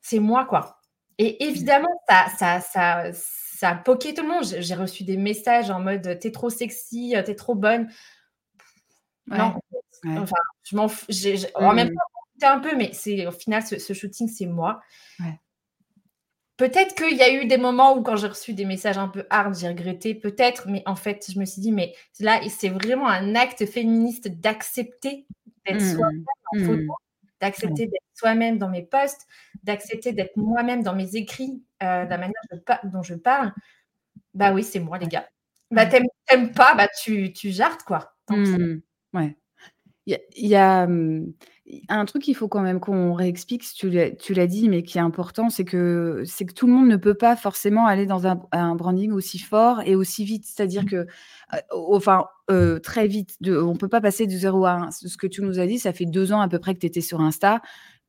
c'est moi, quoi. Et évidemment, ça, ça, ça, ça a poqué tout le monde. J'ai reçu des messages en mode t'es trop sexy, t'es trop bonne. Non, enfin, je m'en fous. En même temps, un peu, mais c'est au final, ce, shooting, c'est moi. Peut-être qu'il y a eu des moments où, quand j'ai reçu des messages un peu hard, j'ai regretté, peut-être, mais en fait, je me suis dit, mais là, c'est vraiment un acte féministe d'accepter d'être mmh. soi-même en photo, mmh. D'accepter d'être soi-même dans mes posts, d'accepter d'être moi-même dans mes écrits, euh, de la manière dont je parle. Bah oui, c'est moi, les gars. Bah, t'aimes pas, bah tu, tu jartes, quoi. Mmh. Ouais. Il y a, mmh, un truc qu'il faut quand même qu'on réexplique, tu l'as dit, mais qui est important, c'est que, c'est que tout le monde ne peut pas forcément aller dans un, branding aussi fort et aussi vite. C'est-à-dire que, enfin, très vite, de, on ne peut pas passer de 0 à 1. Ce que tu nous as dit, ça fait deux ans à peu près que tu étais sur Insta.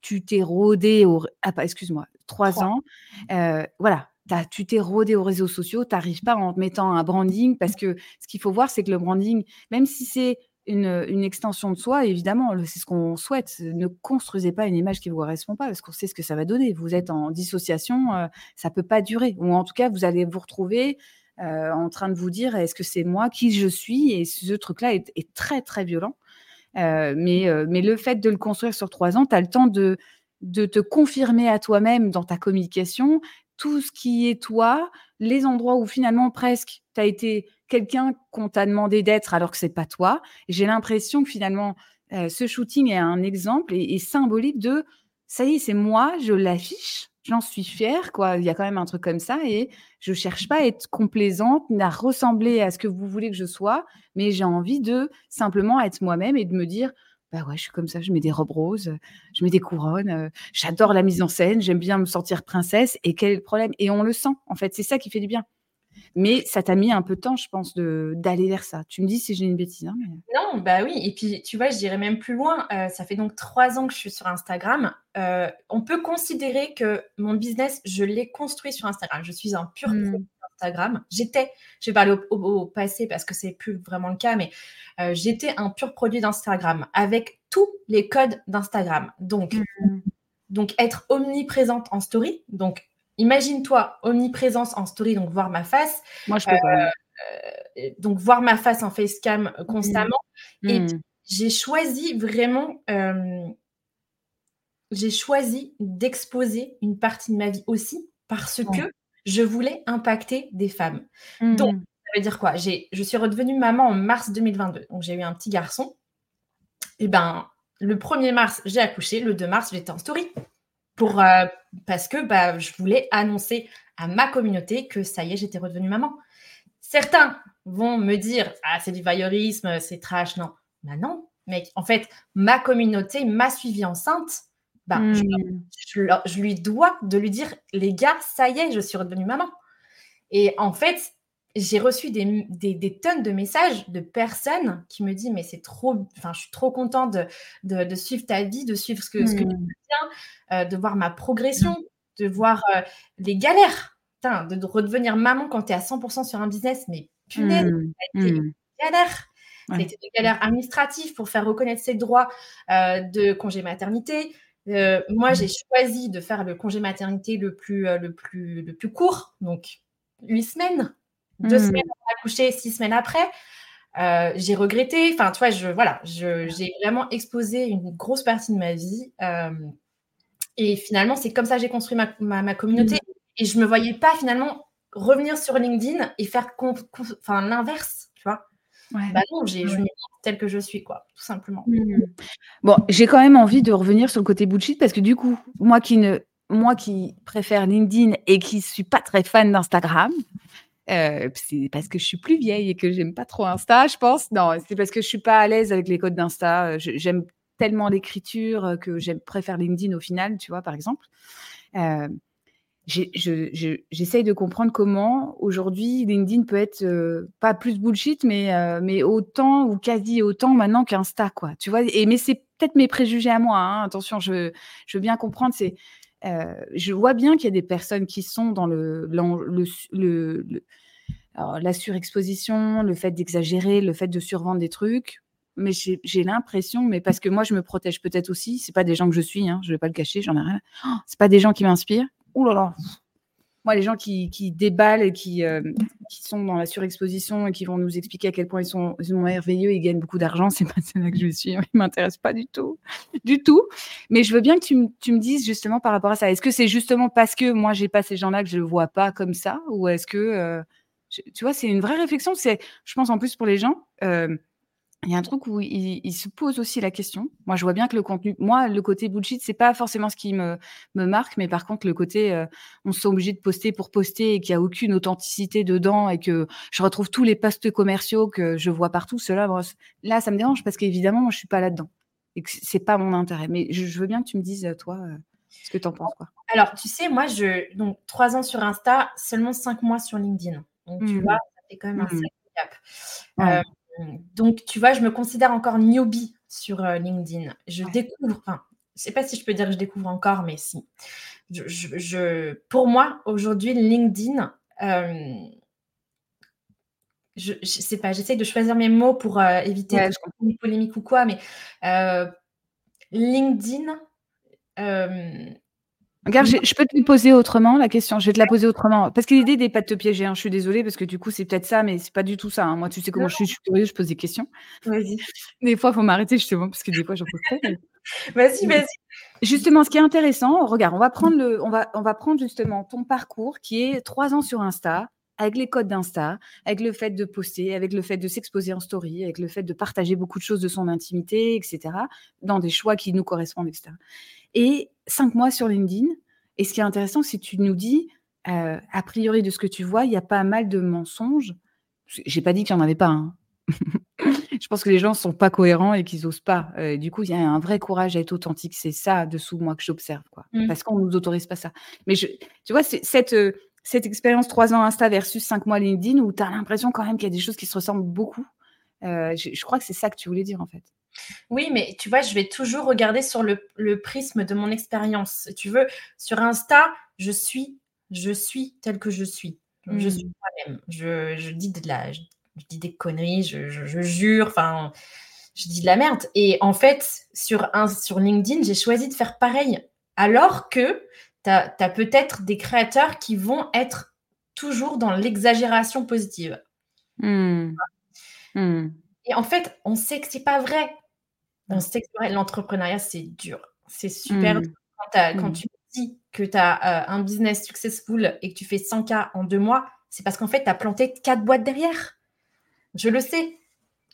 Tu t'es rodé au. Ah, excuse-moi, trois ans. voilà, tu t'es rodé aux réseaux sociaux, tu n'arrives pas en mettant un branding parce que ce qu'il faut voir, c'est que le branding, même si c'est une, extension de soi, évidemment, c'est ce qu'on souhaite. Ne construisez pas une image qui ne vous correspond pas parce qu'on sait ce que ça va donner. Vous êtes en dissociation, euh, ça ne peut pas durer. Ou en tout cas, vous allez vous retrouver euh, en train de vous dire est-ce que c'est moi qui je suis? Et ce truc-là est, très, très violent. Euh, mais, mais le fait de le construire sur trois ans, tu as le temps de, de te confirmer à toi-même dans ta communication tout ce qui est toi, les endroits où finalement presque tu as été quelqu'un qu'on t'a demandé d'être alors que c'est pas toi. J'ai l'impression que finalement, euh, ce shooting est un exemple et, symbolique de ça y est, c'est moi, je l'affiche, j'en suis fière, quoi. Il y a quand même un truc comme ça et je cherche pas à être complaisante, à ressembler à ce que vous voulez que je sois, mais j'ai envie de simplement être moi-même et de me dire bah ouais, je suis comme ça, je mets des robes roses, je mets des couronnes, euh, j'adore la mise en scène, j'aime bien me sentir princesse. Et quel est le problème? Et on le sent, en fait, c'est ça qui fait du bien. Mais ça t'a mis un peu de temps, je pense, d'aller vers ça. Tu me dis si j'ai une bêtise. Hein, non, bah oui. Et puis, tu vois, je dirais même plus loin. Euh, ça fait donc trois ans que je suis sur Instagram. Euh, on peut considérer que mon business, je l'ai construit sur Instagram. Je suis un pur mmh. Instagram. J'étais, je vais parler au, passé parce que c'est plus vraiment le cas, mais euh, j'étais un pur produit d'Instagram avec tous les codes d'Instagram. Donc, mmh. donc, être omniprésente en story. Donc, imagine-toi omniprésence en story, donc voir ma face. Moi, je peux pas. Euh, donc, voir ma face en facecam euh, constamment. Mmh. Et mmh. j'ai choisi vraiment, euh, j'ai choisi d'exposer une partie de ma vie aussi parce que je voulais impacter des femmes. Donc, mmh. ça veut dire quoi? Je suis redevenue maman en mars 2022. Donc, j'ai eu un petit garçon. Et ben, le 1er mars, j'ai accouché. Le 2 mars, j'étais en story pour, euh, parce que bah, je voulais annoncer à ma communauté que ça y est, j'étais redevenue maman. Certains vont me dire Ah, c'est du voyeurisme, c'est trash. Non, bah non, mec. En fait, ma communauté m'a suivie enceinte. Bah, je, hmm. lui dois de lui dire Les gars, ça y est, je suis redevenue maman. Et en fait, j'ai reçu des, des, tonnes de messages de personnes qui me disent mais c'est trop, enfin je suis trop contente de, de, suivre ta vie, de suivre ce que, ce que tu fais, mmh. euh, de voir ma progression, de voir euh, les galères, de, redevenir maman quand tu es à 100% sur un business, mais punaise, ça a été une galère. Ça a été une galère administrative pour faire reconnaître ses droits euh, de congé maternité. Moi, j'ai choisi de faire le congé maternité le plus, le plus, le plus court, donc huit semaines deux mmh. semaines après accoucher, six semaines après. Euh, j'ai regretté. Enfin, tu vois, je, voilà, j'ai vraiment exposé une grosse partie de ma vie. Euh, et finalement, c'est comme ça que j'ai construit ma, ma, communauté. Mmh. Et je ne me voyais pas finalement revenir sur LinkedIn et faire l'inverse, Bah non, je me telle que je suis, quoi, tout simplement. Mmh. Bon, j'ai quand même envie de revenir sur le côté bullshit parce que du coup, moi qui ne moi qui préfère LinkedIn et qui ne suis pas très fan d'Instagram, euh, c'est parce que je suis plus vieille et que j'aime pas trop Insta, je pense. Non, c'est parce que je suis pas à l'aise avec les codes d'Insta. J'aime tellement l'écriture euh, que j'aime préfère LinkedIn au final, tu vois, par exemple. Euh, J'essaye de comprendre comment aujourd'hui LinkedIn peut être pas plus bullshit, mais, mais autant ou quasi autant maintenant qu'Insta, quoi. Tu vois, et, mais c'est peut-être mes préjugés à moi. Hein. Attention, je, veux bien comprendre. C'est je vois bien qu'il y a des personnes qui sont dans le, la surexposition, le fait d'exagérer, le fait de survendre des trucs. Mais j'ai l'impression, mais parce que moi, je me protège peut-être aussi. C'est pas des gens que je suis, hein, je vais pas le cacher, j'en ai rien. Oh, c'est pas des gens qui m'inspirent. Ouh là là, moi, les gens qui, déballent et qui, euh, qui, sont dans la surexposition et qui vont nous expliquer à quel point ils sont, merveilleux et ils gagnent beaucoup d'argent, c'est pas cela que je suis. Ils m'intéressent pas du tout. Du tout. Mais je veux bien que tu, me dises justement par rapport à ça. Est-ce que c'est justement parce que moi, j'ai pas ces gens-là que je le vois pas comme ça Ou est-ce que. Euh, tu vois, c'est une vraie réflexion. C'est, je pense en plus pour les gens. Euh, il y a un truc où il, se pose aussi la question. Moi, je vois bien que le contenu, moi, le côté bullshit, c'est pas forcément ce qui me, me marque, mais par contre, le côté, euh, on se obligé de poster pour poster et qu'il n'y a aucune authenticité dedans et que je retrouve tous les postes commerciaux que je vois partout, cela, là, ça me dérange parce qu'évidemment, moi, je suis pas là-dedans et que c'est pas mon intérêt. Mais je, veux bien que tu me dises, toi, euh, ce que tu en penses, quoi. Alors, tu sais, moi, je, donc, trois ans sur Insta, seulement cinq mois sur LinkedIn. Donc, tu mmh. vois, ça fait quand même un mmh. sacré gap. Euh, donc, tu vois, je me considère encore newbie sur euh, LinkedIn. Je découvre, enfin, je sais pas si je peux dire que je découvre encore, mais si. Je, pour moi, aujourd'hui, LinkedIn, euh, je, je sais pas, j'essaie de choisir mes mots pour euh, éviter une polémique ou quoi, mais LinkedIn, Regarde, je peux te poser autrement la question. Je vais te la poser autrement. Parce que l'idée n'est pas de te piéger. Hein. Je suis désolée parce que du coup, c'est peut-être ça, mais c'est pas du tout ça. Hein. Moi, tu sais comment je suis, je suis curieuse, je pose des questions. Vas-y. Des fois, il faut m'arrêter justement parce que des fois, j'en pose. Vas-y, vas-y. Justement, ce qui est intéressant, regarde, on va prendre le, on va, on va prendre justement ton parcours qui est trois ans sur Insta, avec les codes d'Insta, avec le fait de poster, avec le fait de s'exposer en story, avec le fait de partager beaucoup de choses de son intimité, etc., dans des choix qui nous correspondent, etc et cinq mois sur LinkedIn. Et ce qui est intéressant, c'est que tu nous dis, euh, a priori de ce que tu vois, il y a pas mal de mensonges. J'ai pas dit qu'il n'y en avait pas. Hein. je pense que les gens ne sont pas cohérents et qu'ils n'osent pas. Euh, du coup, il y a un vrai courage à être authentique. C'est ça dessous moi que j'observe, quoi. Mmh. Parce qu'on ne nous autorise pas ça. Mais je, tu vois, cette, euh, cette expérience trois ans Insta versus cinq mois LinkedIn où tu as l'impression quand même qu'il y a des choses qui se ressemblent beaucoup. je, crois que c'est ça que tu voulais dire en fait. Oui, mais tu vois, je vais toujours regarder sur le, prisme de mon expérience. tu veux, sur Insta, je suis, je suis telle que je suis. Je suis mmh. moi-même. Je, dis de la, je, dis des conneries, je, jure, enfin, je dis de la merde. Et en fait, sur, un, sur LinkedIn, j'ai choisi de faire pareil. Alors que tu as, peut-être des créateurs qui vont être toujours dans l'exagération positive. Mmh. Mmh. Et en fait, on sait que c'est pas vrai. On sait que l'entrepreneuriat, c'est dur. C'est super mmh. dur. Quand, mmh. tu dis que tu as euh, un business successful et que tu fais 100K en deux mois, c'est parce qu'en fait, tu as planté quatre boîtes derrière. Je le sais.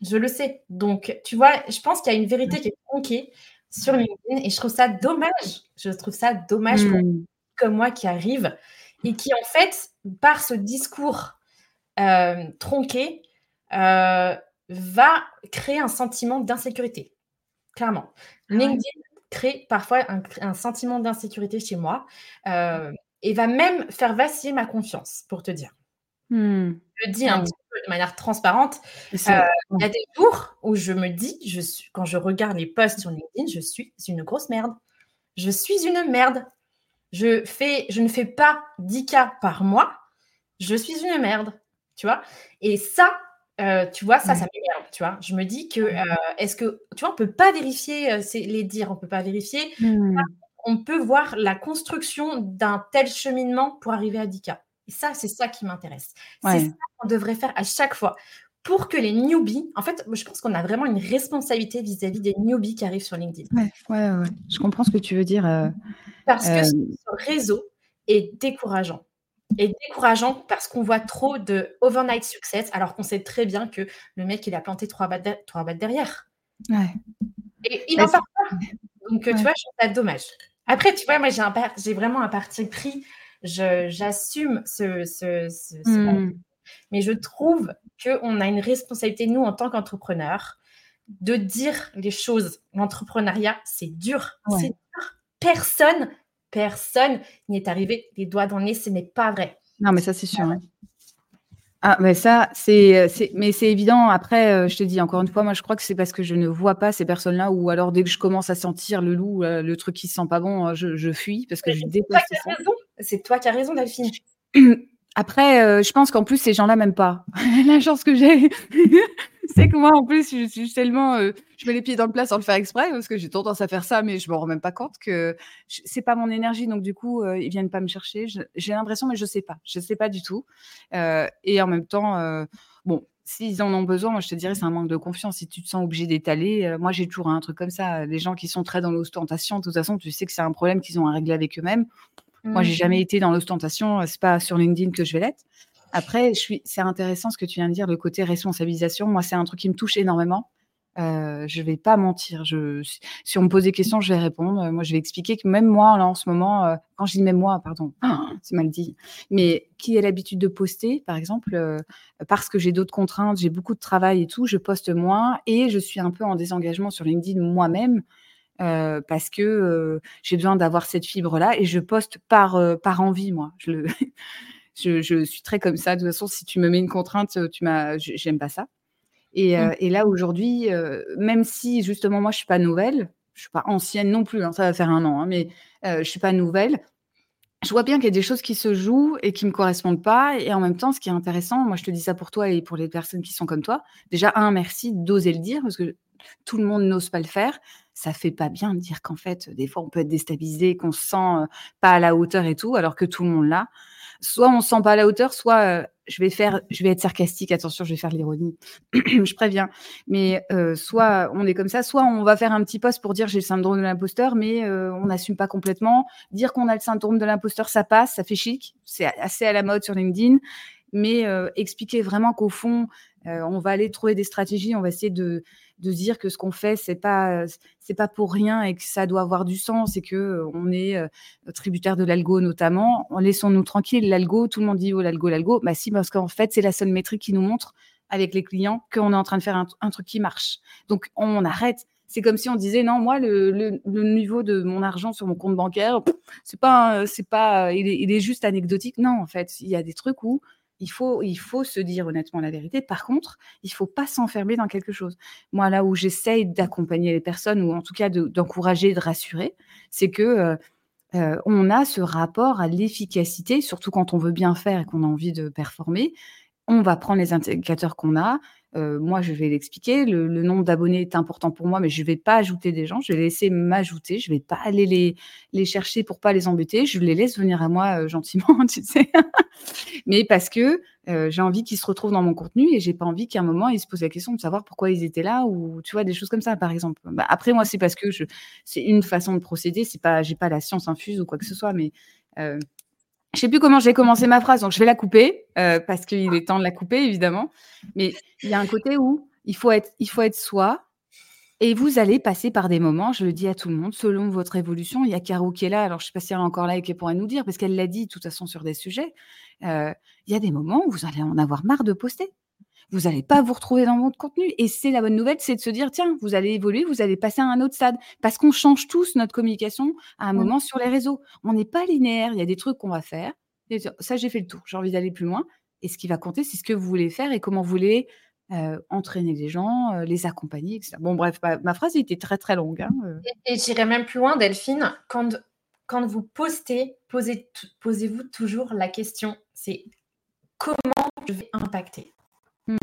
Je le sais. Donc, tu vois, je pense qu'il y a une vérité qui est tronquée sur LinkedIn et je trouve ça dommage. Je trouve ça dommage pour mmh. comme moi qui arrive et qui, en fait, par ce discours euh, tronqué, euh, va créer un sentiment d'insécurité clairement. Ah LinkedIn crée parfois un, sentiment d'insécurité chez moi euh, et va même faire vaciller ma confiance, pour te dire. Mmh. Je le dis un petit peu de manière transparente. Euh, il y a des jours où je me dis, je suis, quand je regarde les posts sur LinkedIn, je suis une grosse merde. Je suis une merde. Je, fais, je ne fais pas 10 cas par mois. Je suis une merde. Tu vois Et ça, euh, tu vois, ça, ça m'énerve, tu vois. Je me dis que, euh, est-ce que, tu vois, on peut pas vérifier euh, les dires, on peut pas vérifier. Mmh. On peut voir la construction d'un tel cheminement pour arriver à 10K. Et ça, c'est ça qui m'intéresse. C'est ça qu'on devrait faire à chaque fois pour que les newbies, en fait, je pense qu'on a vraiment une responsabilité vis-à-vis des newbies qui arrivent sur LinkedIn. Ouais, ouais, ouais. Je comprends ce que tu veux dire. Parce que ce réseau est décourageant et décourageant parce qu'on voit trop de overnight success alors qu'on sait très bien que le mec il a planté trois battes, trois derrière. Ouais. Et il n'en parle pas. Donc tu vois, je trouve ça dommage. Après, tu vois, moi j'ai, un, j'ai vraiment un parti pris. j'assume ce, ce, hmm. mais je trouve qu'on a une responsabilité, nous, en tant qu'entrepreneurs, de dire les choses. L'entrepreneuriat, c'est dur. C'est dur. Personne personne n'y est arrivé les doigts dans le nez, ce n'est pas vrai. Non, mais ça, c'est sûr. Hein. Ah, mais ça, c'est, mais c'est évident. Après, je te dis encore une fois, moi, je crois que c'est parce que je ne vois pas ces personnes-là, ou alors dès que je commence à sentir le loup, le truc qui se sent pas bon, je, fuis parce que je déteste ça. C'est toi qui as raison, Delphine. Après, je pense qu'en plus, ces gens-là m'aiment pas. La chance que j'ai, c'est que moi, en plus, je suis tellement. je mets les pieds dans le plat sans le faire exprès, parce que j'ai tendance à faire ça, mais je me rends même pas compte que c'est pas mon énergie. Donc, du coup, ils viennent pas me chercher. J'ai l'impression, mais je sais pas. Je sais pas du tout. et en même temps, bon, s'ils en ont besoin, moi, je te dirais, c'est un manque de confiance. Si tu te sens obligé d'étaler, moi, j'ai toujours un truc comme ça. Les gens qui sont très dans l'ostentation, de toute façon, tu sais que c'est un problème qu'ils ont à régler avec eux-mêmes. Moi, j'ai jamais mmh. été dans l'ostentation. C'est pas sur LinkedIn que je vais l'être. Après, c'est intéressant ce que tu viens de dire, le côté responsabilisation. Moi, c'est un truc qui me touche énormément. Euh, je vais pas mentir. Si on me pose des questions, je vais répondre. Moi, je vais expliquer que même moi, là, en ce moment, euh, quand je dis même moi, pardon, c'est mal dit, mais qui a l'habitude de poster, par exemple, euh, parce que j'ai d'autres contraintes, j'ai beaucoup de travail et tout, je poste moins et je suis un peu en désengagement sur LinkedIn moi-même. Euh, parce que j'ai besoin d'avoir cette fibre-là et je poste par, par envie, moi. Je le, je, suis très comme ça. De toute façon, si tu me mets une contrainte, tu m'as, j'aime pas ça. Et, euh, mmh. là, aujourd'hui, euh, même si justement, moi, je suis pas nouvelle, je suis pas ancienne non plus, hein, ça va faire un an, hein, mais euh, je suis pas nouvelle. Je vois bien qu'il y a des choses qui se jouent et qui me correspondent pas. Et en même temps, ce qui est intéressant, moi, je te dis ça pour toi et pour les personnes qui sont comme toi. Déjà, un, merci d'oser le dire parce que tout le monde n'ose pas le faire. Ça fait pas bien de dire qu'en fait, des fois, on peut être déstabilisé, qu'on se sent pas à la hauteur et tout, alors que tout le monde l'a soit on se sent pas à la hauteur, soit euh, je vais faire, je vais être sarcastique. Attention, je vais faire de l'ironie. je préviens. Mais euh, soit on est comme ça, soit on va faire un petit post pour dire j'ai le syndrome de l'imposteur, mais euh, on n'assume pas complètement. Dire qu'on a le syndrome de l'imposteur, ça passe, ça fait chic. C'est assez à la mode sur LinkedIn. Mais expliquer vraiment qu'au fond, on va aller trouver des stratégies, on va essayer de de dire que ce qu'on fait c'est pas c'est pas pour rien et que ça doit avoir du sens et que euh, on est euh, tributaire de l'algo notamment. Laissons-nous tranquille, l'algo, tout le monde dit oh l'algo, l'algo. Bah si parce qu'en fait c'est la seule métrique qui nous montre avec les clients qu'on est en train de faire un, truc qui marche. Donc on arrête. C'est comme si on disait non moi le, le, niveau de mon argent sur mon compte bancaire c'est pas c'est pas il est, il est juste anecdotique. Non en fait il y a des trucs où il faut, il se dire honnêtement la vérité. Par contre, il faut pas s'enfermer dans quelque chose. Moi, là où j'essaye d'accompagner les personnes, ou en tout cas d'encourager, de, rassurer, c'est que euh, euh, on a ce rapport à l'efficacité, surtout quand on veut bien faire et qu'on a envie de performer. On va prendre les indicateurs qu'on a, euh, moi, je vais l'expliquer. Le, nombre d'abonnés est important pour moi, mais je ne vais pas ajouter des gens. Je vais laisser m'ajouter. Je ne vais pas aller les, les chercher pour pas les embêter. Je les laisse venir à moi euh, gentiment, tu sais. mais parce que euh, j'ai envie qu'ils se retrouvent dans mon contenu et j'ai pas envie qu'à un moment ils se posent la question de savoir pourquoi ils étaient là ou tu vois des choses comme ça, par exemple. Bah, après, moi, c'est parce que c'est une façon de procéder. C'est pas, j'ai pas la science infuse ou quoi que ce soit, mais je sais plus comment j'ai commencé ma phrase, donc je vais la couper euh, parce qu'il est temps de la couper évidemment. Mais il y a un côté où il faut être, il soi. Et vous allez passer par des moments, je le dis à tout le monde, selon votre évolution. Il y a Caro qui est là, alors je ne sais pas si elle est encore là et qu'elle pourrait nous dire, parce qu'elle l'a dit de toute façon sur des sujets. Euh, il y a des moments où vous allez en avoir marre de poster vous n'allez pas vous retrouver dans votre contenu. Et c'est la bonne nouvelle, c'est de se dire, tiens, vous allez évoluer, vous allez passer à un autre stade. Parce qu'on change tous notre communication à un mmh. moment sur les réseaux. On n'est pas linéaire, il y a des trucs qu'on va faire. Ça, j'ai fait le tour, j'ai envie d'aller plus loin. Et ce qui va compter, c'est ce que vous voulez faire et comment vous voulez euh, entraîner les gens, euh, les accompagner, etc. Bon, bref, ma, phrase était très, très longue. Hein, euh. Et, j'irai même plus loin, Delphine. Quand, quand vous postez, posez, posez-vous toujours la question, c'est comment je vais impacter? Mmh.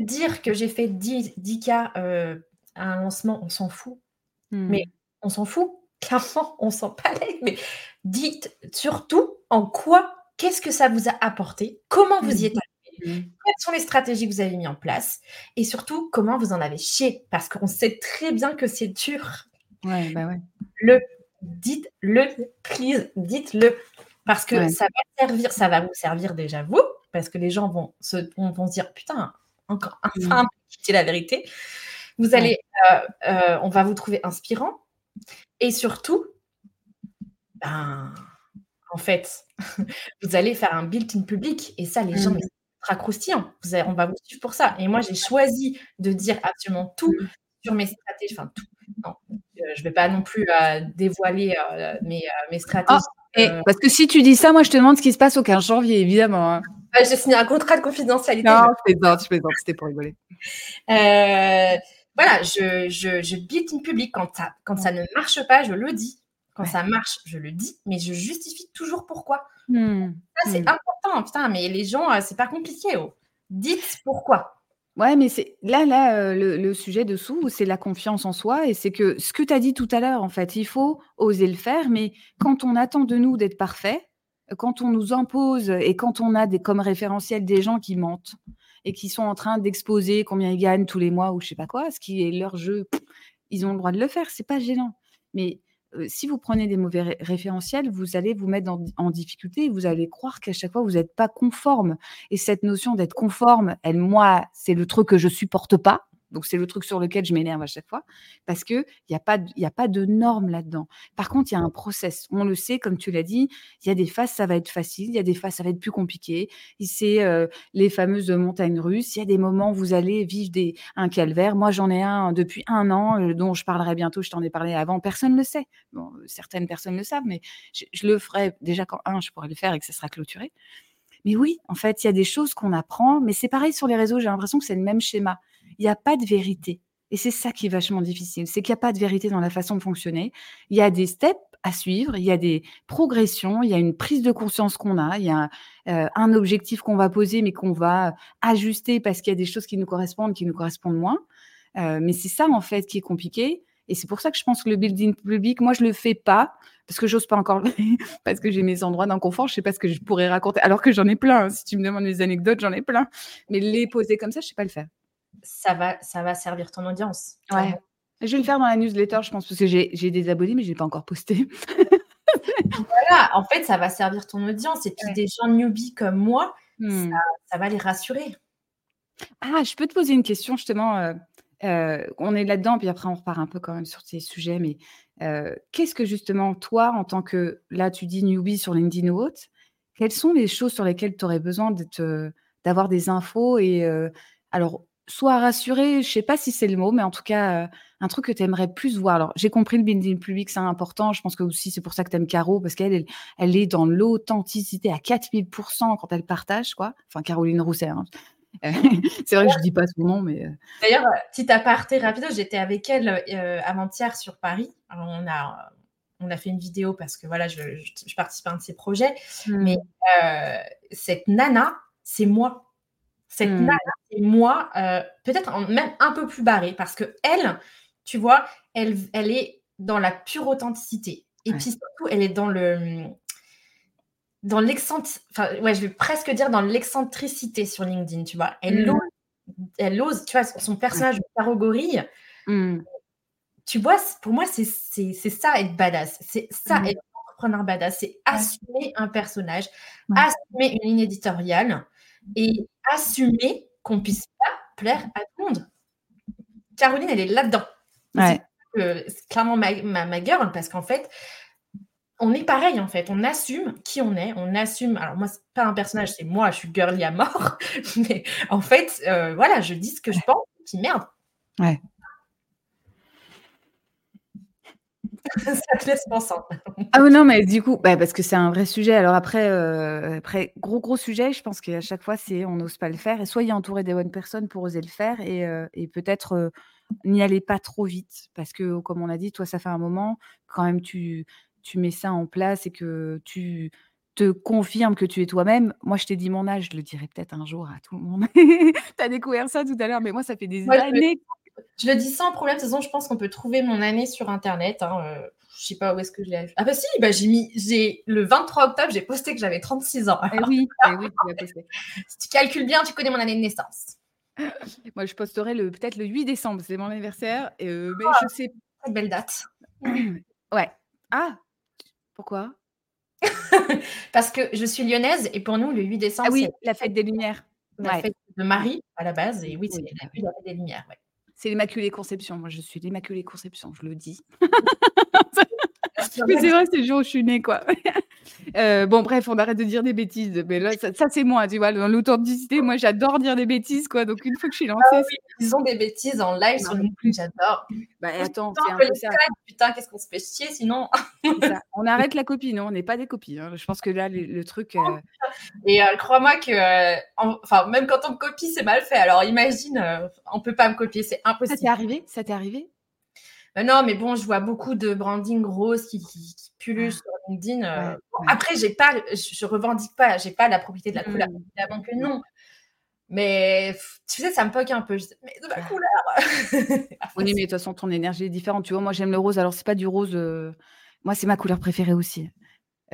Dire que j'ai fait 10, 10 cas euh, à un lancement, on s'en fout. Mmh. Mais on s'en fout. Clairement, on s'en palais. Mais dites surtout en quoi, qu'est-ce que ça vous a apporté, comment vous y êtes arrivé, mmh. quelles sont les stratégies que vous avez mis en place et surtout comment vous en avez chié. Parce qu'on sait très bien que c'est dur. Ouais, bah ouais. Le, dites-le, please, dites-le. Parce que ça va servir, ça va vous servir déjà vous, parce que les gens vont se, vont, se dire putain, encore un mmh. c'est la vérité. Vous allez, euh, euh, on va vous trouver inspirant et surtout, ben, en fait, vous allez faire un built-in public et ça, les gens, mmh. c'est croustillant. Vous on va vous suivre pour ça. Et moi, j'ai choisi de dire absolument tout mmh. sur mes stratégies, enfin tout. Non, euh, je ne vais pas non plus dévoiler mes, mes, stratégies. Et parce que si tu dis ça, moi, je te demande ce qui se passe au 15 janvier, évidemment. Hein. Ah, j'ai signé un contrat de confidentialité. Non, je plaisante, je plaisante, c'était pour rigoler. voilà, je, je, je bite in public quand ça, quand ça ne marche pas, je le dis. Quand ça marche, je le dis, mais je justifie toujours pourquoi. Mmh. Ça, c'est mmh. important, putain, mais les gens, c'est pas compliqué. Oh. Dites pourquoi. Ouais, mais c'est là, là, le, sujet dessous, c'est la confiance en soi et c'est que ce que tu as dit tout à l'heure, en fait, il faut oser le faire, mais quand on attend de nous d'être parfait, quand on nous impose et quand on a des, comme référentiel des gens qui mentent et qui sont en train d'exposer combien ils gagnent tous les mois ou je sais pas quoi, ce qui est leur jeu, ils ont le droit de le faire, c'est pas gênant. Mais si vous prenez des mauvais référentiels, vous allez vous mettre en, difficulté, vous allez croire qu'à chaque fois, vous n'êtes pas conforme. Et cette notion d'être conforme, elle, moi, c'est le truc que je supporte pas. Donc, c'est le truc sur lequel je m'énerve à chaque fois parce qu'il n'y a, pas, a pas de normes là-dedans. Par contre, il y a un process. On le sait, comme tu l'as dit, il y a des phases, ça va être facile, il y a des phases, ça va être plus compliqué. C'est euh, les fameuses montagnes russes. Il y a des moments où vous allez vivre des, un calvaire. Moi, j'en ai un depuis un an euh, dont je parlerai bientôt. Je t'en ai parlé avant. Personne ne le sait. Bon, certaines personnes le savent, mais je, le ferai déjà quand, un, je pourrais le faire et que ça sera clôturé. Mais oui, en fait, il y a des choses qu'on apprend, mais c'est pareil sur les réseaux, j'ai l'impression que c'est le même schéma il n'y a pas de vérité. Et c'est ça qui est vachement difficile, c'est qu'il n'y a pas de vérité dans la façon de fonctionner. Il y a des steps à suivre, il y a des progressions, il y a une prise de conscience qu'on a, il y a euh, un objectif qu'on va poser mais qu'on va ajuster parce qu'il y a des choses qui nous correspondent, qui nous correspondent moins. Euh, mais c'est ça en fait qui est compliqué. Et c'est pour ça que je pense que le building public, moi je le fais pas parce que j'ose pas encore parce que j'ai mes endroits d'inconfort. Je sais pas ce que je pourrais raconter, alors que j'en ai plein. Si tu me demandes des anecdotes, j'en ai plein. Mais les poser comme ça, je sais pas le faire ça va, ça va servir ton audience. Ouais. Je vais le faire dans la newsletter, je pense, parce que j'ai des abonnés, mais je n'ai pas encore posté. voilà, en fait, ça va servir ton audience. Et puis, des gens newbies comme moi, hmm. ça, va les rassurer. Ah, je peux te poser une question, justement. Euh, euh, on est là-dedans, puis après, on repart un peu quand même sur ces sujets. Mais euh, qu'est-ce que, justement, toi, en tant que, là, tu dis newbie sur LinkedIn ou autre, quelles sont les choses sur lesquelles tu aurais besoin d'avoir des infos et alors soit rassurer, je sais pas si c'est le mot, mais en tout cas, un truc que tu aimerais plus voir. Alors, j'ai compris le building public, c'est important. Je pense que aussi, c'est pour ça que tu aimes Caro, parce qu'elle, elle, est dans l'authenticité à 4000% quand elle partage, quoi. Enfin, Caroline Rousset. Hein. c'est vrai que je dis pas son nom, mais. D'ailleurs, petit aparté rapide, j'étais avec elle avant-hier sur Paris. on a, on a fait une vidéo parce que voilà, je, participe à un de ses projets. Mais mmh. cette nana, c'est moi. Cette mmh. nana, c'est moi, euh, peut-être même un peu plus barrée, parce que elle, tu vois, elle, elle est dans la pure authenticité. Et puis surtout, elle est dans le dans l'excentricité, enfin, ouais, je vais presque dire dans l'excentricité sur LinkedIn, tu vois. Elle, mmh. ose, elle ose, tu vois, son personnage de Caro Gorille, mmh. tu vois, pour moi, c'est ça être badass. C'est ça être entrepreneur badass. C'est assumer un personnage, assumer une ligne éditoriale et assumer qu'on puisse pas plaire à tout le monde. Caroline, elle est là-dedans. C'est clairement ma, ma, girl parce qu'en fait, on est pareil en fait. On assume qui on est. On assume. Alors moi, c'est pas un personnage, c'est moi. Je suis girly à mort. Mais en fait, euh, voilà, je dis ce que je pense. Puis merde. Ouais. ça te laisse pensant. ah non, mais du coup, bah, parce que c'est un vrai sujet. Alors après, euh, après, gros, gros sujet, je pense qu'à chaque fois, c'est on n'ose pas le faire. Et soyez entouré des bonnes personnes pour oser le faire. Et, euh, et peut-être euh, n'y allez pas trop vite. Parce que, comme on a dit, toi, ça fait un moment, quand même, tu, tu mets ça en place et que tu te confirmes que tu es toi-même. Moi, je t'ai dit mon âge, je le dirai peut-être un jour à tout le monde. tu as découvert ça tout à l'heure, mais moi, ça fait des années. Je le dis sans problème. De toute façon, je pense qu'on peut trouver mon année sur Internet. Hein, euh, je sais pas où est-ce que je l'ai. Ah bah si, bah j'ai mis, j'ai le 23 octobre, j'ai posté que j'avais 36 ans. Eh oui, eh oui, tu posté. si tu calcules bien, tu connais mon année de naissance. Moi, je posterai le peut-être le 8 décembre, c'est mon anniversaire. Euh, mais je sais. Une belle date. ouais. Ah. Pourquoi? Parce que je suis lyonnaise et pour nous, le 8 décembre, ah oui, la fête des Lumières. La fête de Marie à la base. Et oui, c'est la fête des Lumières. Ouais. C'est l'Immaculée Conception. Moi, je suis l'Immaculée Conception, je le dis. C'est vrai, c'est le jour où je suis née, quoi. Euh, bon, bref, on arrête de dire des bêtises. Mais là, ça, c'est moi, tu vois. Dans l'authenticité, moi, j'adore dire des bêtises, quoi. Donc, une fois que je suis lancée. Ah oui, ils ont des bêtises en live sur le plus, j'adore. Bah, attends, un peu ça. Putain, qu'est-ce qu'on se fait chier sinon On arrête la copie, non On n'est pas des copies. Hein. Je pense que là, le, truc. Euh Et euh, crois-moi que, enfin, même quand on me copie, c'est mal fait. Alors, imagine, on peut pas me copier, c'est impossible. Ça t'est arrivé Ça t'est arrivé? Non, mais bon, je vois beaucoup de branding rose qui, qui, pullulent ah. sur LinkedIn. Euh, après, j'ai pas, je, revendique pas, j'ai pas la propriété de la couleur. Mmh. Évidemment que non. Mais tu sais, ça me poque un peu. mais de ma couleur Oui, mais de toute façon, ton énergie est différente. Tu vois, moi, j'aime le rose. Alors, c'est pas du rose. Euh, moi, c'est ma couleur préférée aussi.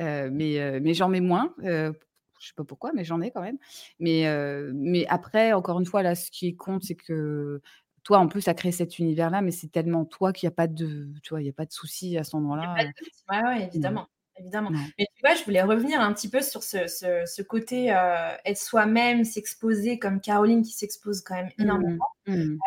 Euh, mais mais j'en mets moins. je sais pas pourquoi, mais j'en ai quand même. Mais, mais après, encore une fois, là, ce qui compte, c'est que toi, en plus, ça crée cet univers-là, mais c'est tellement toi qu'il n'y a pas de, tu vois, il y a pas de souci à ce moment-là. Oui, ouais, évidemment. Évidemment. Mais tu vois, je voulais revenir un petit peu sur ce, ce, côté euh, être soi-même, s'exposer, comme Caroline qui s'expose quand même mmh, énormément. Mmh.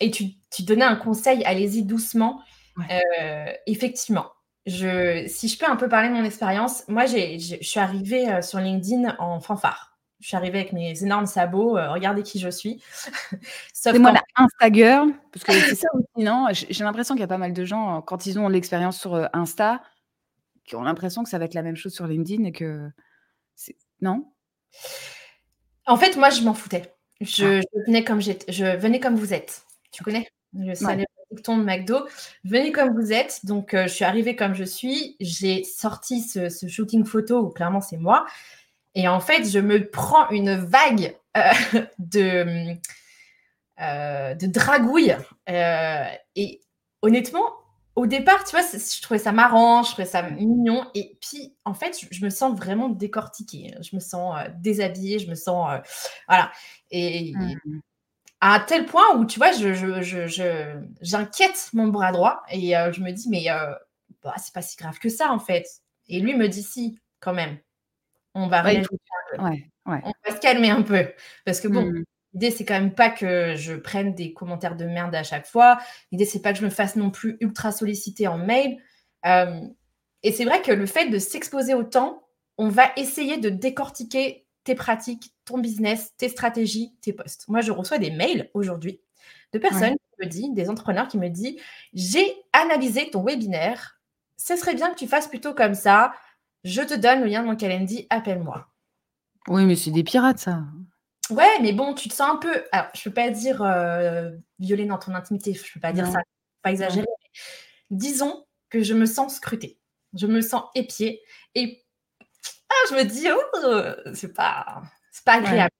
et tu, tu, donnais un conseil, allez-y doucement. Euh, effectivement, je, si je peux un peu parler de mon expérience, moi, je suis arrivée euh, sur LinkedIn en fanfare je suis arrivée avec mes énormes sabots, euh, regardez qui je suis. c'est moi la Instagirl, parce que c'est ça aussi, non? J'ai l'impression qu'il y a pas mal de gens, quand ils ont l'expérience sur euh, Insta, qui ont l'impression que ça va être la même chose sur LinkedIn et que. Non? En fait, moi, je m'en foutais. Je, ah. venais comme je venais comme vous êtes. Tu connais? Le ton de McDo. Venez comme vous êtes. Donc, euh, je suis arrivée comme je suis. J'ai sorti ce, ce shooting photo où clairement c'est moi. Et en fait, je me prends une vague euh, de, euh, de dragouille. Euh, et honnêtement, au départ, tu vois, je trouvais ça marrant, je trouvais ça mignon. Et puis, en fait, je, me sens vraiment décortiquée. Je me sens déshabillée, je me sens. voilà. Et. Mmh. À tel point où, tu vois, j'inquiète je, je, mon bras droit et je me dis, mais bah, c'est pas si grave que ça, en fait. Et lui me dit, si, quand même on va, se calmer un peu. Parce que bon, mmh. l'idée, c'est quand même pas que je prenne des commentaires de merde à chaque fois. L'idée, c'est pas que je me fasse non plus ultra solliciter en mail. et c'est vrai que le fait de s'exposer autant, on va essayer de décortiquer tes pratiques, ton business, tes stratégies, tes posts. Moi, je reçois des mails aujourd'hui de personnes qui me disent, des entrepreneurs qui me disent, j'ai analysé ton webinaire, ce serait bien que tu fasses plutôt comme ça, je te donne le lien de mon calendrier, appelle-moi. Oui, mais c'est des pirates, ça. Ouais, mais bon, tu te sens un peu. Alors, je ne peux pas dire euh, violer dans ton intimité, je ne peux pas dire ça, pas exagérer. disons que je me sens scrutée, je me sens épiée et ah, je me dis, oh, c'est pas, pas agréable.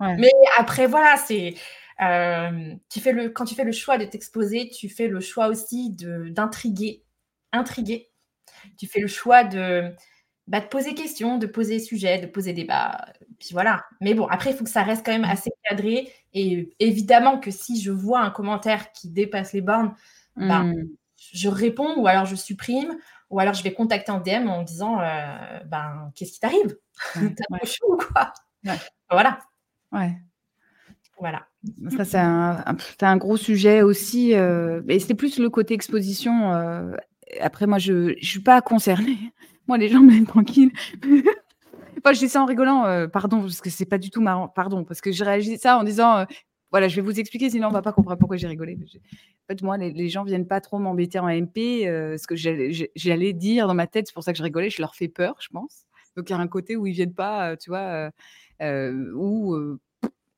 Mais après, voilà, c'est. Euh, tu fais le, quand tu fais le choix de t'exposer, tu fais le choix aussi d'intriguer, intriguer. Tu fais le choix de, bah, de poser questions, de poser sujet, de poser débat. Puis voilà. Mais bon, après, il faut que ça reste quand même assez cadré. Et évidemment que si je vois un commentaire qui dépasse les bornes, bah, mmh. je réponds ou alors je supprime ou alors je vais contacter en DM en disant euh, ben, qu'est-ce qui t'arrive? T'as ouais. chaud ou quoi? Voilà. Ouais. Voilà. Ça, c'est un, un, gros sujet aussi. Euh, et c'est plus le côté exposition. Euh, après, moi, je ne suis pas concernée. Moi, les gens me tranquille. enfin, je dis ça en rigolant, euh, pardon, parce que c'est pas du tout marrant, pardon, parce que je réagis ça en disant, euh, voilà, je vais vous expliquer, sinon on va pas comprendre pourquoi j'ai rigolé. En fait, moi, les, gens viennent pas trop m'embêter en MP, euh, ce que j'allais dire dans ma tête, c'est pour ça que je rigolais, je leur fais peur, je pense. Donc, il y a un côté où ils viennent pas, tu vois, où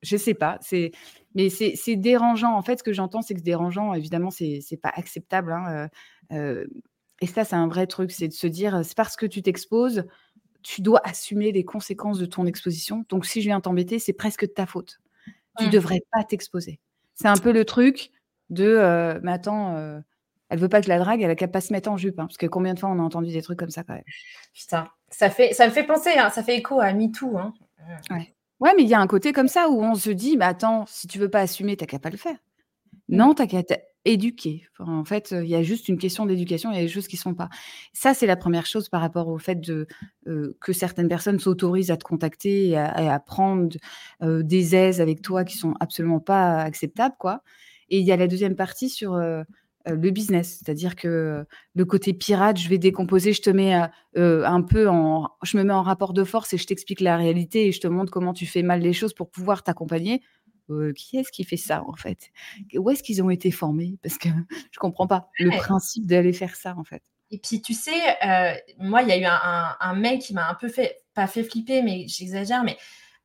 je sais pas, c'est mais c'est dérangeant. En fait, ce que j'entends, c'est que dérangeant, évidemment, c'est pas acceptable. Hein, et ça, c'est un vrai truc, c'est de se dire, c'est parce que tu t'exposes, tu dois assumer les conséquences de ton exposition. Donc, si je viens t'embêter, c'est presque de ta faute. Tu ne devrais pas t'exposer. C'est un peu le truc de, mais attends, elle veut pas que je la drague, elle a qu'à pas se mettre en jupe. Hein, parce que combien de fois on a entendu des trucs comme ça quand même. Putain, ça, fait, ça me fait penser, hein, ça fait écho à MeToo. Hein. Ouais. ouais, mais il y a un côté comme ça où on se dit, mais attends, si tu veux pas assumer, t'as qu'à pas le faire. Mmh. Non, t'as qu'à éduquer. en fait, il y a juste une question d'éducation, il y a des choses qui ne sont pas. Ça, c'est la première chose par rapport au fait de, que certaines personnes s'autorisent à te contacter et à, prendre des aises avec toi qui sont absolument pas acceptables, quoi. Et il y a la deuxième partie sur le business. C'est-à-dire que le côté pirate, je vais décomposer, je te mets un peu en, je me mets en rapport de force et je t'explique la réalité et je te montre comment tu fais mal les choses pour pouvoir t'accompagner. Qui est-ce qui fait ça en fait? Où est-ce qu'ils ont été formés? Parce que je comprends pas le principe d'aller faire ça en fait. Et puis, tu sais, moi, il y a eu un, mec qui m'a un peu fait, pas fait flipper, mais j'exagère, mais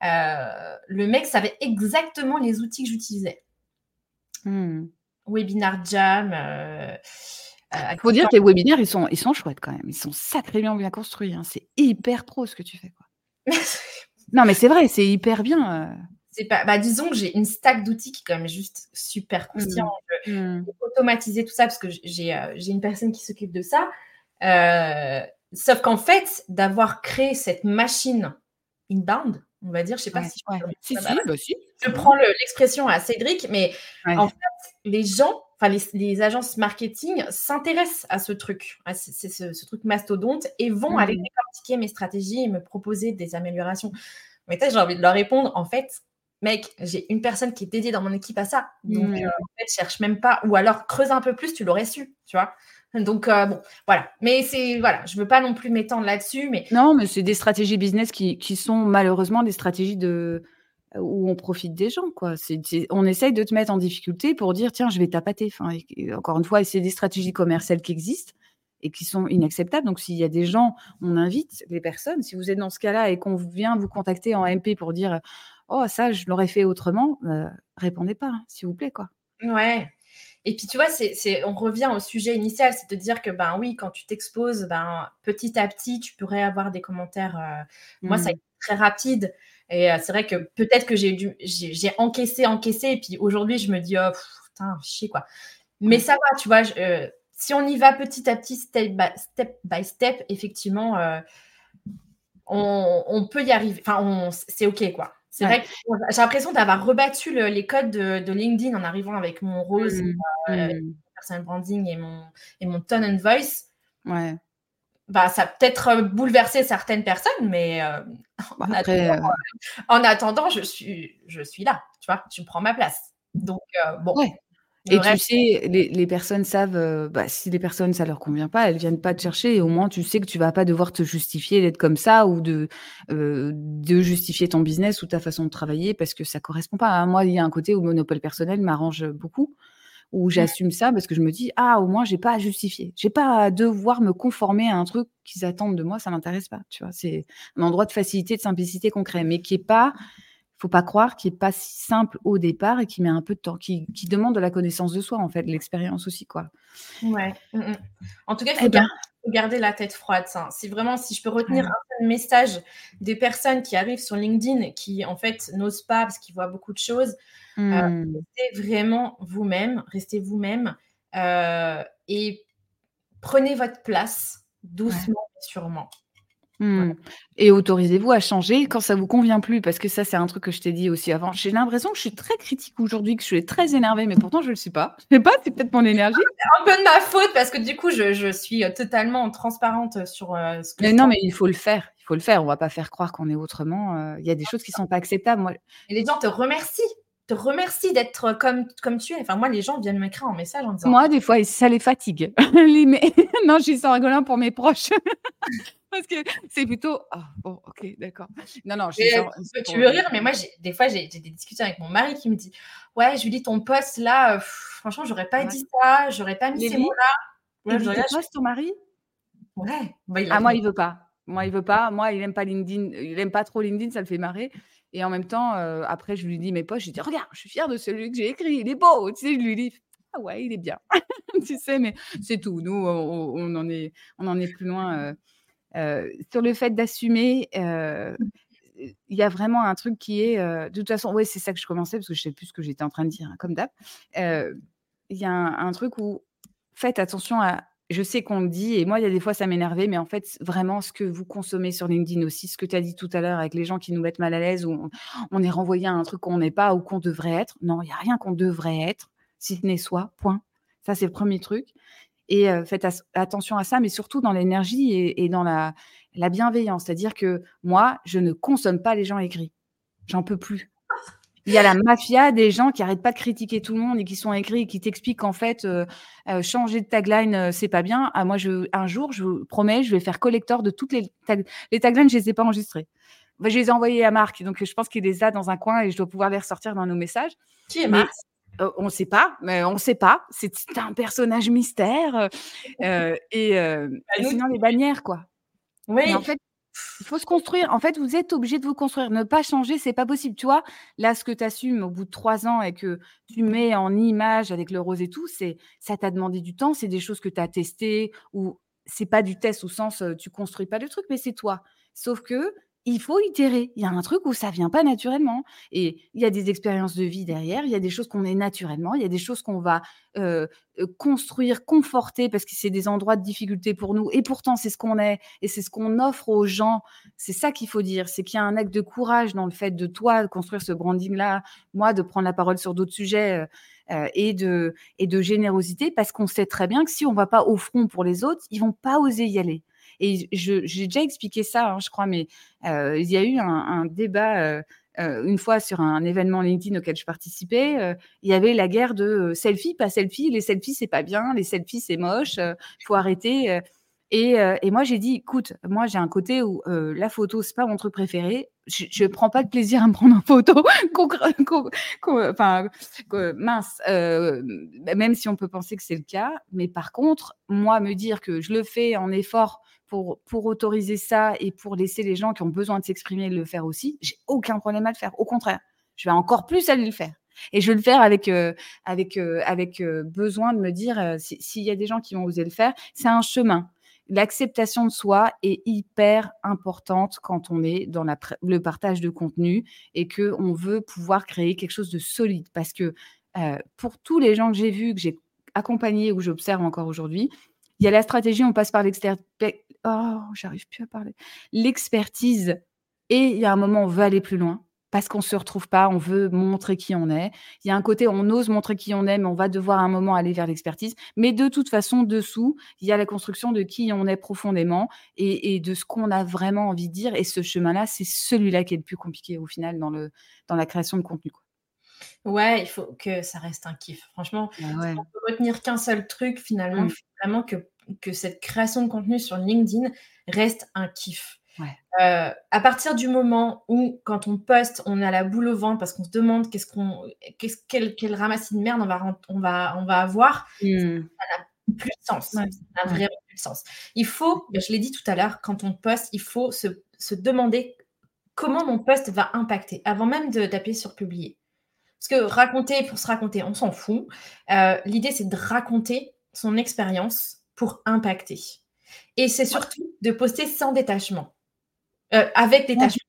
le mec savait exactement les outils que j'utilisais. Mmh. Webinar Jam. Il faut dire que les webinaires, ils sont, ils sont chouettes quand même. Ils sont sacrément bien construits. Hein. C'est hyper pro ce que tu fais. Quoi. non, mais c'est vrai, c'est hyper bien pas. Bah, disons que j'ai une stack d'outils qui est quand même juste super conscient. Mmh. Mmh. automatiser tout ça parce que j'ai euh, j'ai une personne qui s'occupe de ça. Euh, sauf qu'en fait, d'avoir créé cette machine inbound, on va dire, je sais pas si je si, bah, si, Je prends l'expression à Cédric, mais en fait, les gens, enfin les, agences marketing s'intéressent à ce truc, à ce, ce, truc mastodonte et vont aller mmh. décortiquer mes stratégies et me proposer des améliorations. Mais j'ai envie de leur répondre, en fait, mec, j'ai une personne qui est dédiée dans mon équipe à ça. Donc, mmh. euh, en fait, cherche même pas. Ou alors, creuse un peu plus, tu l'aurais su, tu vois. Donc, euh, bon, voilà. Mais c'est, voilà, je veux pas non plus m'étendre là-dessus. Mais... Non, mais c'est des stratégies business qui, qui, sont malheureusement des stratégies de où on profite des gens, quoi. On essaye de te mettre en difficulté pour dire, tiens, je vais tapater. Enfin, encore une fois, c'est des stratégies commerciales qui existent et qui sont inacceptables. Donc, s'il y a des gens, on invite les personnes. Si vous êtes dans ce cas-là et qu'on vient vous contacter en MP pour dire oh ça je l'aurais fait autrement, euh, répondez pas, hein, s'il vous plaît quoi. Ouais. Et puis tu vois, c'est, on revient au sujet initial, c'est de dire que ben oui, quand tu t'exposes, ben petit à petit, tu pourrais avoir des commentaires. Euh, moi, ça a mmh. été très rapide. Et euh, c'est vrai que peut-être que j'ai dû, j'ai, encaissé, encaissé, et puis aujourd'hui, je me dis, oh putain, chier quoi. Mais ça va, tu vois, si on y va petit à petit, step by step, by step effectivement, on, on, peut y arriver. Enfin, c'est ok quoi. C'est vrai que j'ai l'impression d'avoir rebattu les codes de, LinkedIn en arrivant avec mon rose, mmh. Euh, mmh. personal branding et mon, et mon tone and voice. Ouais. Bah, ça a peut-être euh, bouleversé certaines personnes, mais euh, bah, en, attendant, je, suis, je suis là, tu vois, tu prends ma place. Donc, bon. Et tu sais, les, personnes savent, euh, bah, si les personnes, ça leur convient pas, elles viennent pas te chercher et au moins tu sais que tu vas pas devoir te justifier d'être comme ça ou de, euh, de justifier ton business ou ta façon de travailler parce que ça correspond pas. à Moi, il y a un côté où le monopole personnel m'arrange beaucoup, où j'assume ça parce que je me dis, ah, au moins, j'ai pas à justifier. J'ai pas à devoir me conformer à un truc qu'ils attendent de moi, ça m'intéresse pas. Tu vois, c'est un endroit de facilité, de simplicité concret, mais qui est pas faut pas croire qu'il n'est pas si simple au départ et qui met un peu de temps, qui, demande de la connaissance de soi, en fait, l'expérience aussi, quoi. Ouais. Mmh, mmh. En tout cas, il faut, garder la tête froide. Ça. Si vraiment, si je peux retenir un message des personnes qui arrivent sur LinkedIn, qui en fait n'osent pas parce qu'ils voient beaucoup de choses, euh, mmh. restez vraiment vous-même, restez vous-même euh, et prenez votre place doucement et sûrement. Mmh. Et autorisez-vous à changer quand ça vous convient plus, parce que ça, c'est un truc que je t'ai dit aussi avant. J'ai l'impression que je suis très critique aujourd'hui, que je suis très énervée, mais pourtant je le suis pas. Je sais pas, c'est peut-être mon énergie. C'est un peu de ma faute parce que du coup, je, suis euh, totalement transparente sur euh, ce que. Mais non, mais il faut le faire. Il faut le faire. On va pas faire croire qu'on est autrement. Euh, il y a des choses qui sont pas acceptables. Moi... Et les gens te remercient te remercie d'être comme, comme tu es. Enfin, moi, les gens viennent m'écrire en message en disant. Moi, des fois, ça les fatigue. non, je suis sans rigolant pour mes proches. Parce que c'est plutôt. Ah, bon, ok, d'accord. Non, non, je suis Tu veux rire, mais moi, des fois, j'ai des discussions avec mon mari qui me dit Ouais, Julie, ton poste là, euh, franchement, j'aurais pas dit ça, j'aurais pas mis ces mots-là. Ouais, tu poste ton mari? Ouais. Bah, ah, moi, il veut pas. Moi, il veut pas. Moi, il aime pas LinkedIn. Il aime pas trop LinkedIn, ça le fait marrer. Et en même temps, euh, après, je lui dis mes posts, je dis Regarde, je suis fière de celui que j'ai écrit, il est beau. Tu sais, je lui dis Ah ouais, il est bien. tu sais, mais c'est tout. Nous, on, en est, on en est plus loin. Euh, sur le fait d'assumer, il y a vraiment un truc qui est, de toute façon, oui, c'est ça que je commençais parce que je sais plus ce que j'étais en train de dire, hein, comme d'hab. Il y a un, truc où faites attention à. Je sais qu'on le dit, et moi, il y a des fois, ça m'énervait, mais en fait, vraiment, ce que vous consommez sur LinkedIn aussi, ce que tu as dit tout à l'heure avec les gens qui nous mettent mal à l'aise, où on, est renvoyé à un truc qu'on n'est pas ou qu'on devrait être. Non, il n'y a rien qu'on devrait être, si ce n'est soi, point. Ça, c'est le premier truc. Et faites attention à ça, mais surtout dans l'énergie et, dans la, bienveillance. C'est-à-dire que moi, je ne consomme pas les gens écrits. J'en peux plus. Il y a la mafia des gens qui arrêtent pas de critiquer tout le monde et qui sont écrits et qui t'expliquent qu'en fait, euh, euh, changer de tagline, euh, c'est pas bien. Ah, moi, je, un jour, je vous promets, je vais faire collector de toutes les taglines. Les taglines, je les ai pas enregistrées. je les ai envoyées à Marc, donc je pense qu'il les a dans un coin et je dois pouvoir les ressortir dans nos messages. Qui est Marc? on ne sait pas, mais on ne sait pas. C'est un personnage mystère. et, sinon, les bannières, quoi. Oui. en fait, il faut se construire. En fait, vous êtes obligé de vous construire. Ne pas changer, c'est pas possible. Tu vois, là, ce que tu assumes au bout de trois ans et que tu mets en image avec le rose et tout, c'est ça t'a demandé du temps. C'est des choses que tu as testées ou c'est pas du test au sens tu construis pas le truc, mais c'est toi. Sauf que il faut itérer. Il y a un truc où ça vient pas naturellement. Et il y a des expériences de vie derrière, il y a des choses qu'on est naturellement, il y a des choses qu'on va construire, conforter, parce que c'est des endroits de difficulté pour nous. Et pourtant, c'est ce qu'on est, et c'est ce qu'on offre aux gens. C'est ça qu'il faut dire, c'est qu'il y a un acte de courage dans le fait de toi de construire ce branding-là, moi de prendre la parole sur d'autres sujets. et, de, et de générosité parce qu'on sait très bien que si on va pas au front pour les autres, ils vont pas oser y aller. Et j'ai déjà expliqué ça, hein, je crois, mais il y a eu un, débat une fois sur un événement LinkedIn auquel je participais, il y avait la guerre de selfie, pas selfie, les selfies c'est pas bien, les selfies c'est moche, il faut arrêter. Et, et, moi j'ai dit, écoute, moi j'ai un côté où la photo c'est pas mon truc préféré, je ne prends pas de plaisir à me prendre en photo, mince, même si on peut penser que c'est le cas. Mais par contre, moi, me dire que je le fais en effort pour, pour autoriser ça et pour laisser les gens qui ont besoin de s'exprimer le faire aussi, j'ai aucun problème à le faire. Au contraire, je vais encore plus aller le faire. Et je vais le faire avec, euh, avec, euh, avec euh, besoin de me dire, s'il y a des gens qui vont oser le faire, c'est un chemin. L'acceptation de soi est hyper importante quand on est dans la, le partage de contenu et qu'on veut pouvoir créer quelque chose de solide. Parce que pour tous les gens que j'ai vus, que j'ai accompagnés ou que j'observe encore aujourd'hui, il y a la stratégie, on passe par l'extérieur oh, j'arrive plus à parler. L'expertise et il y a un moment, on veut aller plus loin parce qu'on ne se retrouve pas, on veut montrer qui on est. Il y a un côté, on ose montrer qui on est, mais on va devoir à un moment aller vers l'expertise. Mais de toute façon, dessous, il y a la construction de qui on est profondément et, de ce qu'on a vraiment envie de dire. Et ce chemin-là, c'est celui-là qui est le plus compliqué au final dans, le, dans la création de contenu. Quoi. Ouais, il faut que ça reste un kiff. Franchement, bah on peut retenir qu'un seul truc, finalement, mmh. Vraiment que que cette création de contenu sur LinkedIn reste un kiff. Euh, à partir du moment où, quand on poste, on a la boule au ventre parce qu'on se demande qu'est-ce qu'on, qu'est-ce, quel, quel ramassis de merde on va, on va, on va avoir, mmh. ça n'a plus de sens. Ça n'a vraiment plus de sens. Il faut, ben, je l'ai dit tout à l'heure, quand on poste, il faut se, se demander comment mon post va impacter avant même de d'appuyer sur publier. Parce que raconter pour se raconter, on s'en fout. Euh, l'idée, c'est de raconter son expérience pour impacter. Et c'est surtout de poster sans détachement. Euh, avec détachement.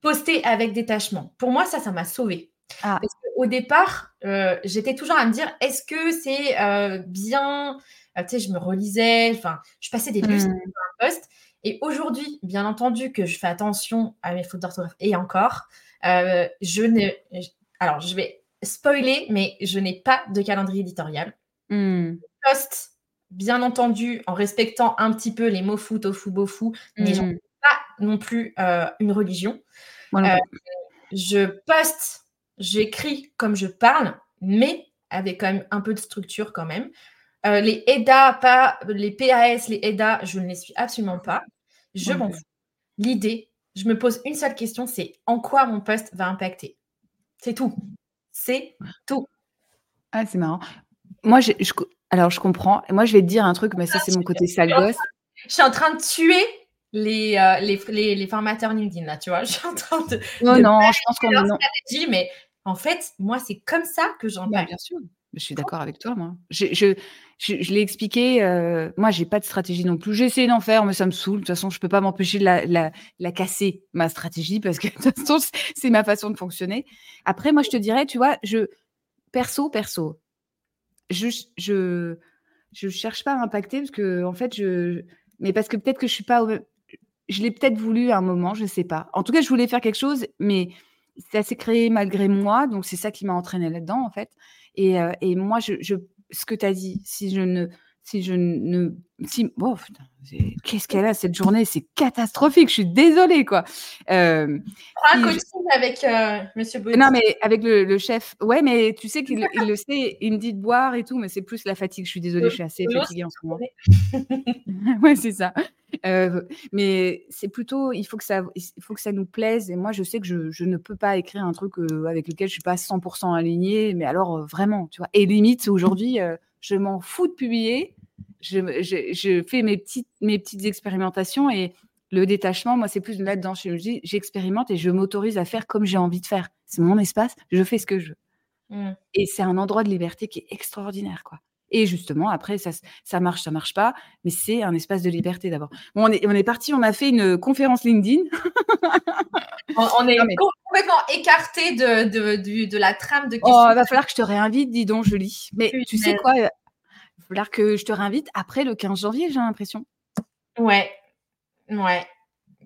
Poster avec détachement. Pour moi, ça, ça m'a sauvé. Ah. Parce qu'au départ, euh, j'étais toujours à me dire est-ce que c'est euh, bien Tu sais, je me relisais, enfin, je passais des lustres mmh. un post. Et aujourd'hui, bien entendu que je fais attention à mes fautes d'orthographe et encore, je ne. Alors, je vais spoiler, mais je n'ai pas de calendrier éditorial. Mmh. Post bien entendu, en respectant un petit peu les mots fou, tofu, bofu, mais je mmh. pas non plus euh, une religion. Euh, je poste, j'écris comme je parle, mais avec quand même un peu de structure quand même. Euh, les EDA, pas les PAS, les EDA, je ne les suis absolument pas. Je m'en fous. L'idée, je me pose une seule question, c'est en quoi mon poste va impacter? C'est tout. C'est tout. Ah, c'est marrant. Moi, je, alors, je comprends. Moi, je vais te dire un truc, mais ça, c'est mon côté sale gosse. Je suis en train de tuer les, euh, les, les, formateurs LinkedIn, là, tu vois. Je suis en train de. Non, non, je pense qu'on est. stratégie, mais en fait, moi, c'est comme ça que j'en parle. bien sûr. Je suis d'accord avec toi, moi. Je, je, je, l'ai expliqué. Euh, moi, j'ai pas de stratégie non plus. J'ai essayé d'en faire, mais ça me saoule. De toute façon, je peux pas m'empêcher de la, la, la, casser, ma stratégie, parce que de toute façon, c'est ma façon de fonctionner. Après, moi, je te dirais, tu vois, je perso, perso, je, je, je cherche pas à impacter parce que, en fait, je, mais parce que peut-être que je suis pas, je l'ai peut-être voulu à un moment, je sais pas. En tout cas, je voulais faire quelque chose, mais ça s'est créé malgré moi, donc c'est ça qui m'a entraîné là-dedans, en fait. Et, euh, et moi, je, je, ce que tu as dit, si je ne, si je ne. Si, oh, qu'est-ce qu'elle a cette journée? C'est catastrophique. Je suis désolée, quoi. Euh, un coaching avec euh, Monsieur Non, mais avec le, chef. Ouais, mais tu sais qu'il le sait. Il me dit de boire et tout, mais c'est plus la fatigue. Je suis désolée, je suis assez fatiguée en ce moment. ouais, c'est ça. Euh, mais c'est plutôt, il faut que ça, il faut que ça nous plaise. Et moi, je sais que je, je ne peux pas écrire un truc avec lequel je suis pas 100% alignée. Mais alors vraiment, tu vois. Et limite, aujourd'hui je m'en fous de publier. Je, fais mes petites, mes petites expérimentations et le détachement, moi, c'est plus de là-dedans. J'expérimente et je m'autorise à faire comme j'ai envie de faire. C'est mon espace, je fais ce que je veux. Mmh. Et c'est un endroit de liberté qui est extraordinaire, quoi. Et justement, après, ça, ça marche, ça marche pas, mais c'est un espace de liberté d'abord. on est, on est parti, on a fait une conférence LinkedIn. on, est complètement écarté de, de, de, la trame de questions. Oh, il va falloir que je te réinvite, dis donc, Julie. Mais tu sais quoi Il va falloir que je te réinvite après le 15 janvier, j'ai l'impression. Ouais, ouais,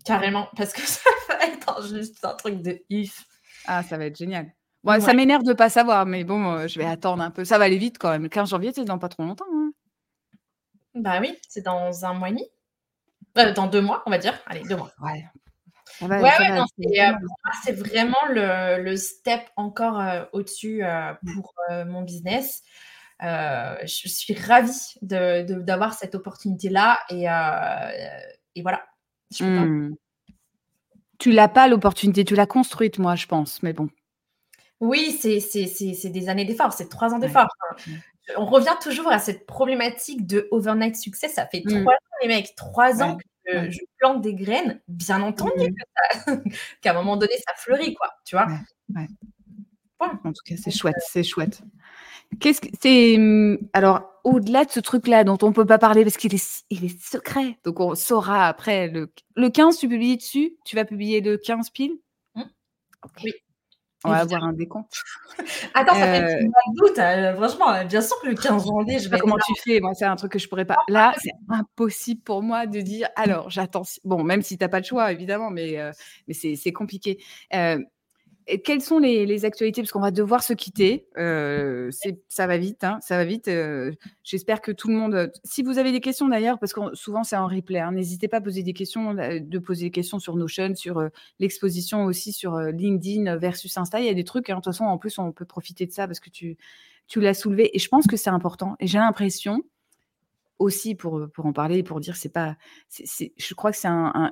carrément, parce que ça va être juste un truc de if. Ah, ça va être génial. Bon, Ça m'énerve de ne pas savoir, mais bon, euh, je vais attendre un peu. Ça va aller vite quand même. Le 15 janvier, c'est dans pas trop longtemps. Hein. Bah oui, c'est dans un mois et demi. Euh, dans deux mois, on va dire. Allez, deux mois. Ouais. ouais, ouais, euh, c'est vraiment le, step encore au-dessus pour mon business. je suis ravie d'avoir cette opportunité-là et, et, voilà. Je mmh. Tu l'as pas l'opportunité, tu l'as construite, moi, je pense, mais bon. Oui, c'est des années d'effort, c'est trois ans d'effort. On revient toujours à cette problématique de overnight success. Ça fait mmh. trois ans, les mecs, trois ans que je plante des graines. Bien entendu mmh. qu'à un moment donné, ça fleurit, quoi. Tu vois? En tout cas, c'est chouette, c'est chouette. Qu'est-ce que c'est mmh, alors au-delà de ce truc-là dont on peut pas parler parce qu'il est il est secret, donc on saura après le le 15 tu publies dessus, tu vas publier le 15 pile. Oui. On va avoir un décompte. Attends, ça fait un euh, doute. Hein, franchement, bien sûr que le 15 janvier, je vais. Comment tu fais Moi, c'est un truc que je pourrais pas. Là, c'est impossible pour moi de dire. Alors, j'attends. Bon, même si tu n'as pas de choix, évidemment, mais, euh, mais c'est compliqué. Euh, quelles sont les, actualités? Parce qu'on va devoir se quitter. Euh, ça va vite, hein, ça va vite. Euh, j'espère que tout le monde. Si vous avez des questions d'ailleurs, parce que souvent c'est en replay, hein, n'hésitez pas à poser des questions, euh, de poser des questions sur Notion, sur l'exposition aussi sur LinkedIn versus Insta. Il y a des trucs. Hein, de toute façon, en plus, on peut profiter de ça parce que tu, tu l'as soulevé. Et je pense que c'est important. Et j'ai l'impression aussi pour, pour en parler, pour dire c'est pas, je crois que c'est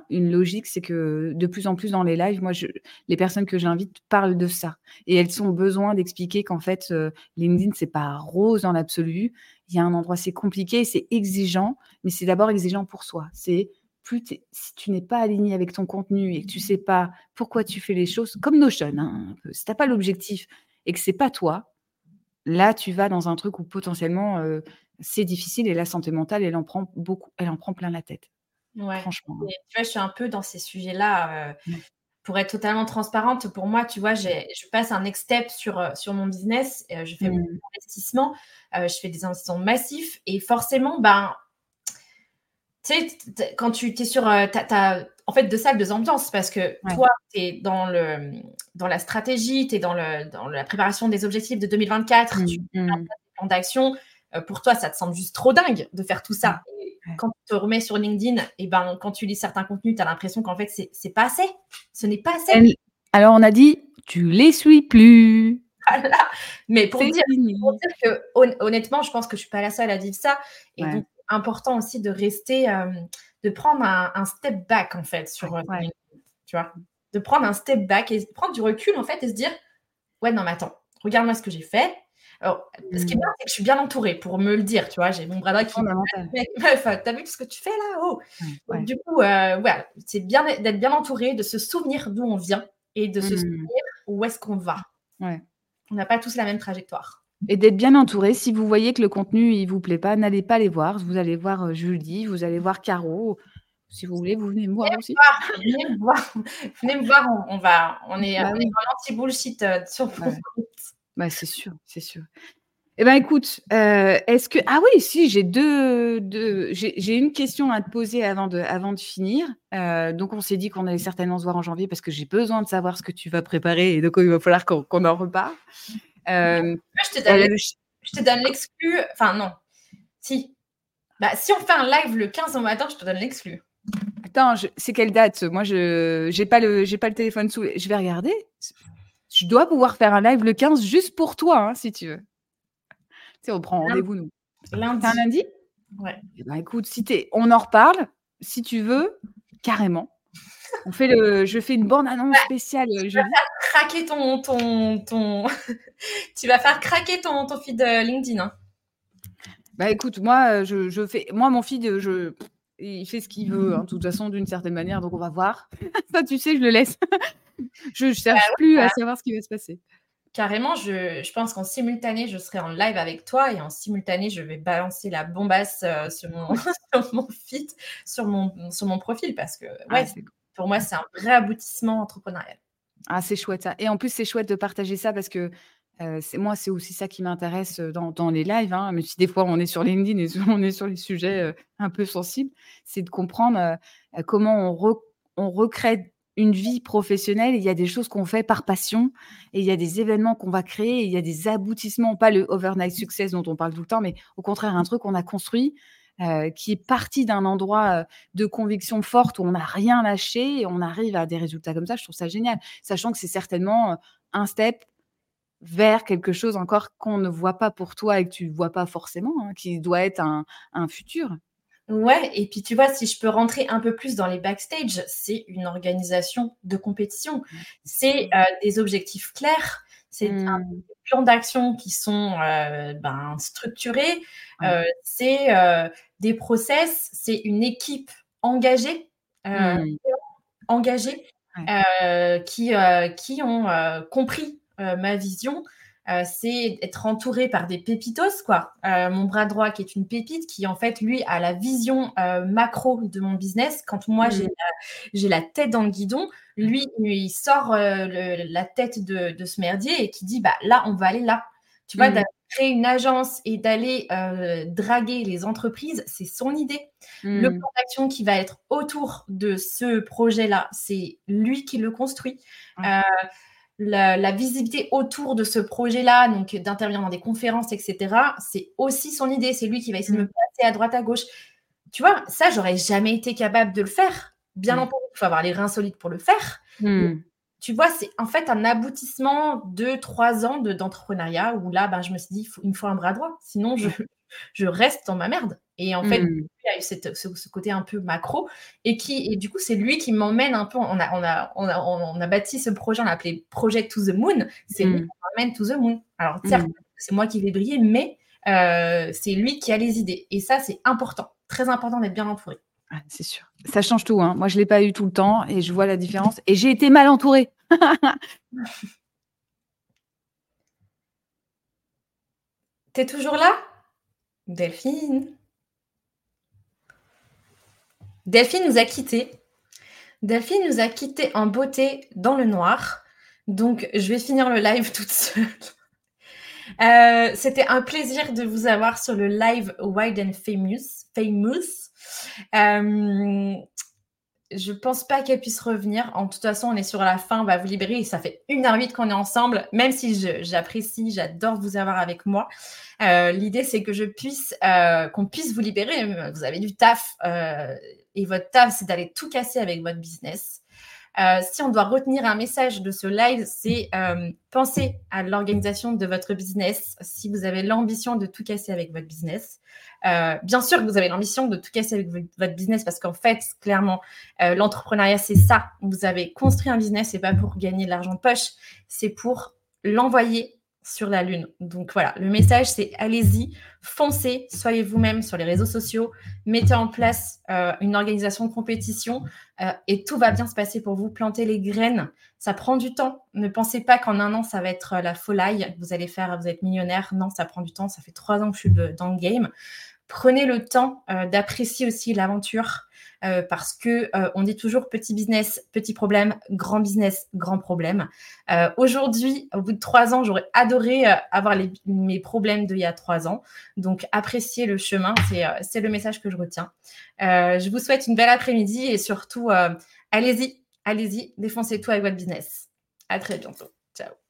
une logique, c'est que de plus en plus dans les lives, moi, je, les personnes que j'invite parlent de ça et elles ont besoin d'expliquer qu'en fait, LinkedIn c'est pas rose dans l'absolu. Il y a un endroit c'est compliqué, c'est exigeant, mais c'est d'abord exigeant pour soi. C'est plus si tu n'es pas aligné avec ton contenu et que tu sais pas pourquoi tu fais les choses, comme Notion, hein, si t'as pas l'objectif et que c'est pas toi, là tu vas dans un truc où potentiellement c'est difficile et la santé mentale, elle en prend beaucoup, elle en prend plein la tête. Ouais. Franchement. Hein. tu vois, je suis un peu dans ces sujets-là. Euh, pour être totalement transparente, pour moi, tu vois, je passe un next step sur, euh, sur mon business. Euh, je fais mon mmh. investissement, je fais des investissements massifs et forcément, ben, tu sais, quand tu es sur. en fait deux salles, deux ambiances parce que toi, tu es dans, le, dans la stratégie, tu es dans, le, dans la préparation des objectifs de 2024, tu fais un plan d'action euh, pour toi, ça te semble juste trop dingue de faire tout ça. quand tu te remets sur LinkedIn, et ben, quand tu lis certains contenus, tu as l'impression qu'en fait, c'est pas assez. Ce n'est pas assez. Alors, on a dit, tu les suis plus. Mais pour dire, que honnêtement, je pense que je suis pas la seule à dire ça. Et donc, important aussi de rester, euh, de prendre un, step back en fait sur euh, tu vois, de prendre un step back et prendre du recul en fait et se dire, ouais non mais attends, regarde-moi ce que j'ai fait, alors, ce qui est mmh. bien, c'est que je suis bien entourée pour me le dire, tu vois. J'ai mon bras droit qui. T'as vu ce que tu fais là? Oh. Du coup, euh, voilà, c'est bien d'être bien entouré, de se souvenir d'où on vient et de se mmh. souvenir où est-ce qu'on va. Ouais. On n'a pas tous la même trajectoire. Et d'être bien entouré. Si vous voyez que le contenu il vous plaît pas, n'allez pas les voir. Vous allez voir euh, Julie, vous allez voir Caro. Si vous voulez, vous venez me voir aussi. venez me voir. venez me voir. On, va. On est, bah on bullshit euh, sur bah, c'est sûr, c'est sûr. Eh ben écoute, euh, est-ce que ah oui, si j'ai deux, deux j'ai une question à te poser avant de avant de finir. Euh, donc on s'est dit qu'on allait certainement se voir en janvier parce que j'ai besoin de savoir ce que tu vas préparer et donc il va falloir qu'on en reparle. Euh, je te donne, l'exclu. Enfin non, si. Bah, si on fait un live le 15 au matin, je te donne l'exclu. Attends, c'est quelle date? Moi, je j'ai pas le pas le téléphone sous. Je vais regarder. Je dois pouvoir faire un live le 15 juste pour toi, hein, si tu veux. Tu sais, on prend rendez-vous nous. Lundi. C'est un lundi? Ouais. Ben, écoute, si on en reparle. Si tu veux, carrément. On fait le, je fais une bande annonce spéciale. Tu Je vas faire craquer ton, ton, ton... tu vas faire craquer ton, ton feed euh, LinkedIn. hein. Bah écoute, moi, je, je fais, moi mon feed, je, il fait ce qu'il veut, hein, de toute façon, d'une certaine manière. Donc on va voir. Ça, tu sais, je le laisse. je ne cherche plus à savoir ce qui va se passer. Carrément, je, je pense qu'en simultané, je serai en live avec toi et en simultané, je vais balancer la bombasse euh, sur, mon, sur mon feed, sur mon, sur mon profil parce que Ah, ouais, c'est pour moi, c'est un vrai aboutissement entrepreneurial. Ah, c'est chouette ça. Et en plus, c'est chouette de partager ça parce que euh, moi, c'est aussi ça qui m'intéresse euh, dans, les lives, hein, même si des fois on est sur LinkedIn et on est sur les sujets euh, un peu sensibles, c'est de comprendre comment on, re- on recrée une vie professionnelle. Il y a des choses qu'on fait par passion et il y a des événements qu'on va créer. Il y a des aboutissements, pas le overnight success dont on parle tout le temps, mais au contraire un truc qu'on a construit. Euh, qui est parti d'un endroit euh, de conviction forte où on n'a rien lâché et on arrive à des résultats comme ça, je trouve ça génial. Sachant que c'est certainement euh, un step vers quelque chose encore qu'on ne voit pas pour toi et que tu ne vois pas forcément, hein, qui doit être un, un futur. Ouais, et puis tu vois, si je peux rentrer un peu plus dans les backstage, c'est une organisation de compétition. C'est euh, des objectifs clairs, c'est un Mmh. plan d'action qui sont euh, ben, structurés, euh, c'est des process, c'est une équipe engagée, euh, Mmh. engagés Ouais. euh, qui, euh, qui ont compris ma vision. C'est être entouré par des pépitos, quoi. Mon bras droit qui est une pépite, qui en fait, lui, a la vision macro de mon business. Quand moi, j'ai Mmh. la, j'ai la tête dans le guidon, lui, il sort le- la tête de, de ce merdier et qui dit, bah là, on va aller là. Tu vois, Mmh. Créer une agence et d'aller euh, draguer les entreprises, c'est son idée. Le Mmh. plan d'action qui va être autour de ce projet-là, c'est lui qui le construit. Euh, la, la visibilité autour de ce projet-là, donc d'intervenir dans des conférences, etc., c'est aussi son idée. C'est lui qui va essayer de me Mmh. placer à droite, à gauche. Tu vois, ça, j'aurais jamais été capable de le faire. Bien Ouais. entendu, il faut avoir les reins solides pour le faire. Tu vois, c'est en fait un aboutissement de trois ans de- d'entrepreneuriat où là, ben, je me suis dit, il, me faut un bras droit. Sinon, je, je reste dans ma merde. Et en fait, Mmh. il y a eu cette- ce, ce côté un peu macro et qui et du coup c'est lui qui m'emmène un peu on a, on, a, on, a, on a bâti ce projet on l'a appelé Project to the Moon c'est lui Mmh. qui m'emmène to the Moon alors certes Mmh. c'est moi qui vais briller mais euh, c'est lui qui a les idées et ça c'est important très important d'être bien entouré C'est sûr. Ça change tout. Hein. Moi, je ne l'ai pas eu tout le temps et je vois la différence. Et j'ai été mal entourée. t'es toujours là? Delphine Delphine nous a quittés Delphine nous a quittés en beauté dans le noir donc je vais finir le live toute seule Euh, C'était un plaisir de vous avoir sur le live Wide and Famous. famous. Euh, je pense pas qu'elle puisse revenir. En toute façon, on est sur la fin, on va vous libérer. Ça fait une heure huit qu'on est ensemble, même si j'apprécie, j'adore vous avoir avec moi. Euh, L'idée, c'est que je puisse, euh, qu'on puisse vous libérer. Vous avez du taf et votre taf, c'est d'aller tout casser avec votre business. Euh, si on doit retenir un message de ce live, c'est euh, penser à l'organisation de votre business. Si vous avez l'ambition de tout casser avec votre business, euh, bien sûr que vous avez l'ambition de tout casser avec votre business parce qu'en fait, clairement, euh, l'entrepreneuriat, c'est ça. Vous avez construit un business, c'est pas pour gagner de l'argent de poche, c'est pour l'envoyer sur la lune. Donc voilà, le message, c'est allez-y, foncez, soyez vous-même sur les réseaux sociaux, mettez en place euh, une organisation de compétition euh, et tout va bien se passer pour vous. Plantez les graines, ça prend du temps. Ne pensez pas qu'en un an, ça va être euh, la folie. Vous allez faire, vous êtes millionnaire. Non, ça prend du temps. Ça fait trois ans que je suis dans le game. Prenez le temps d'apprécier aussi l'aventure euh, parce que euh, on dit toujours petit business, petit problème, grand business, grand problème. Euh, Aujourd'hui, au bout de trois ans, j'aurais adoré avoir mes problèmes d'il y a trois ans. Donc, appréciez le chemin, c'est le message que je retiens. Je vous souhaite une belle après-midi et surtout, allez-y, allez-y, défoncez tout avec votre business. À très bientôt. Ciao.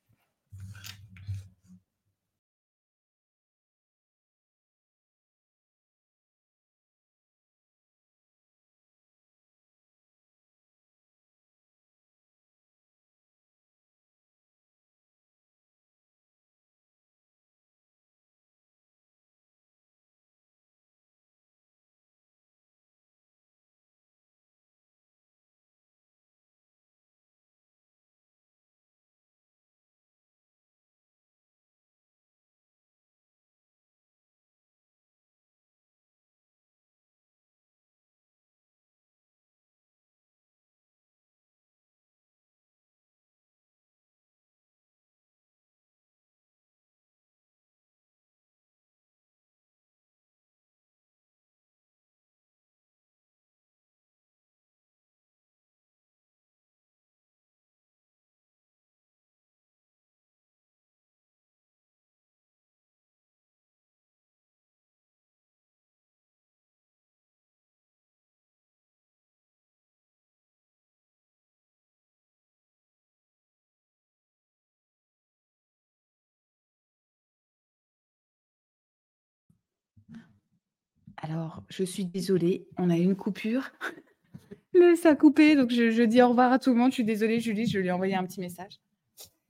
Alors, je suis désolée, on a eu une coupure. Le ça coupé, donc je dis au revoir à tout le monde. Je suis désolée Julie, je lui ai envoyé un petit message.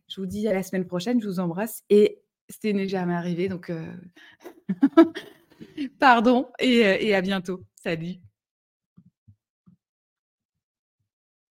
Je vous dis à la semaine prochaine, je vous embrasse et ce n'est jamais arrivé donc heu, pardon et heu et à bientôt. Salut.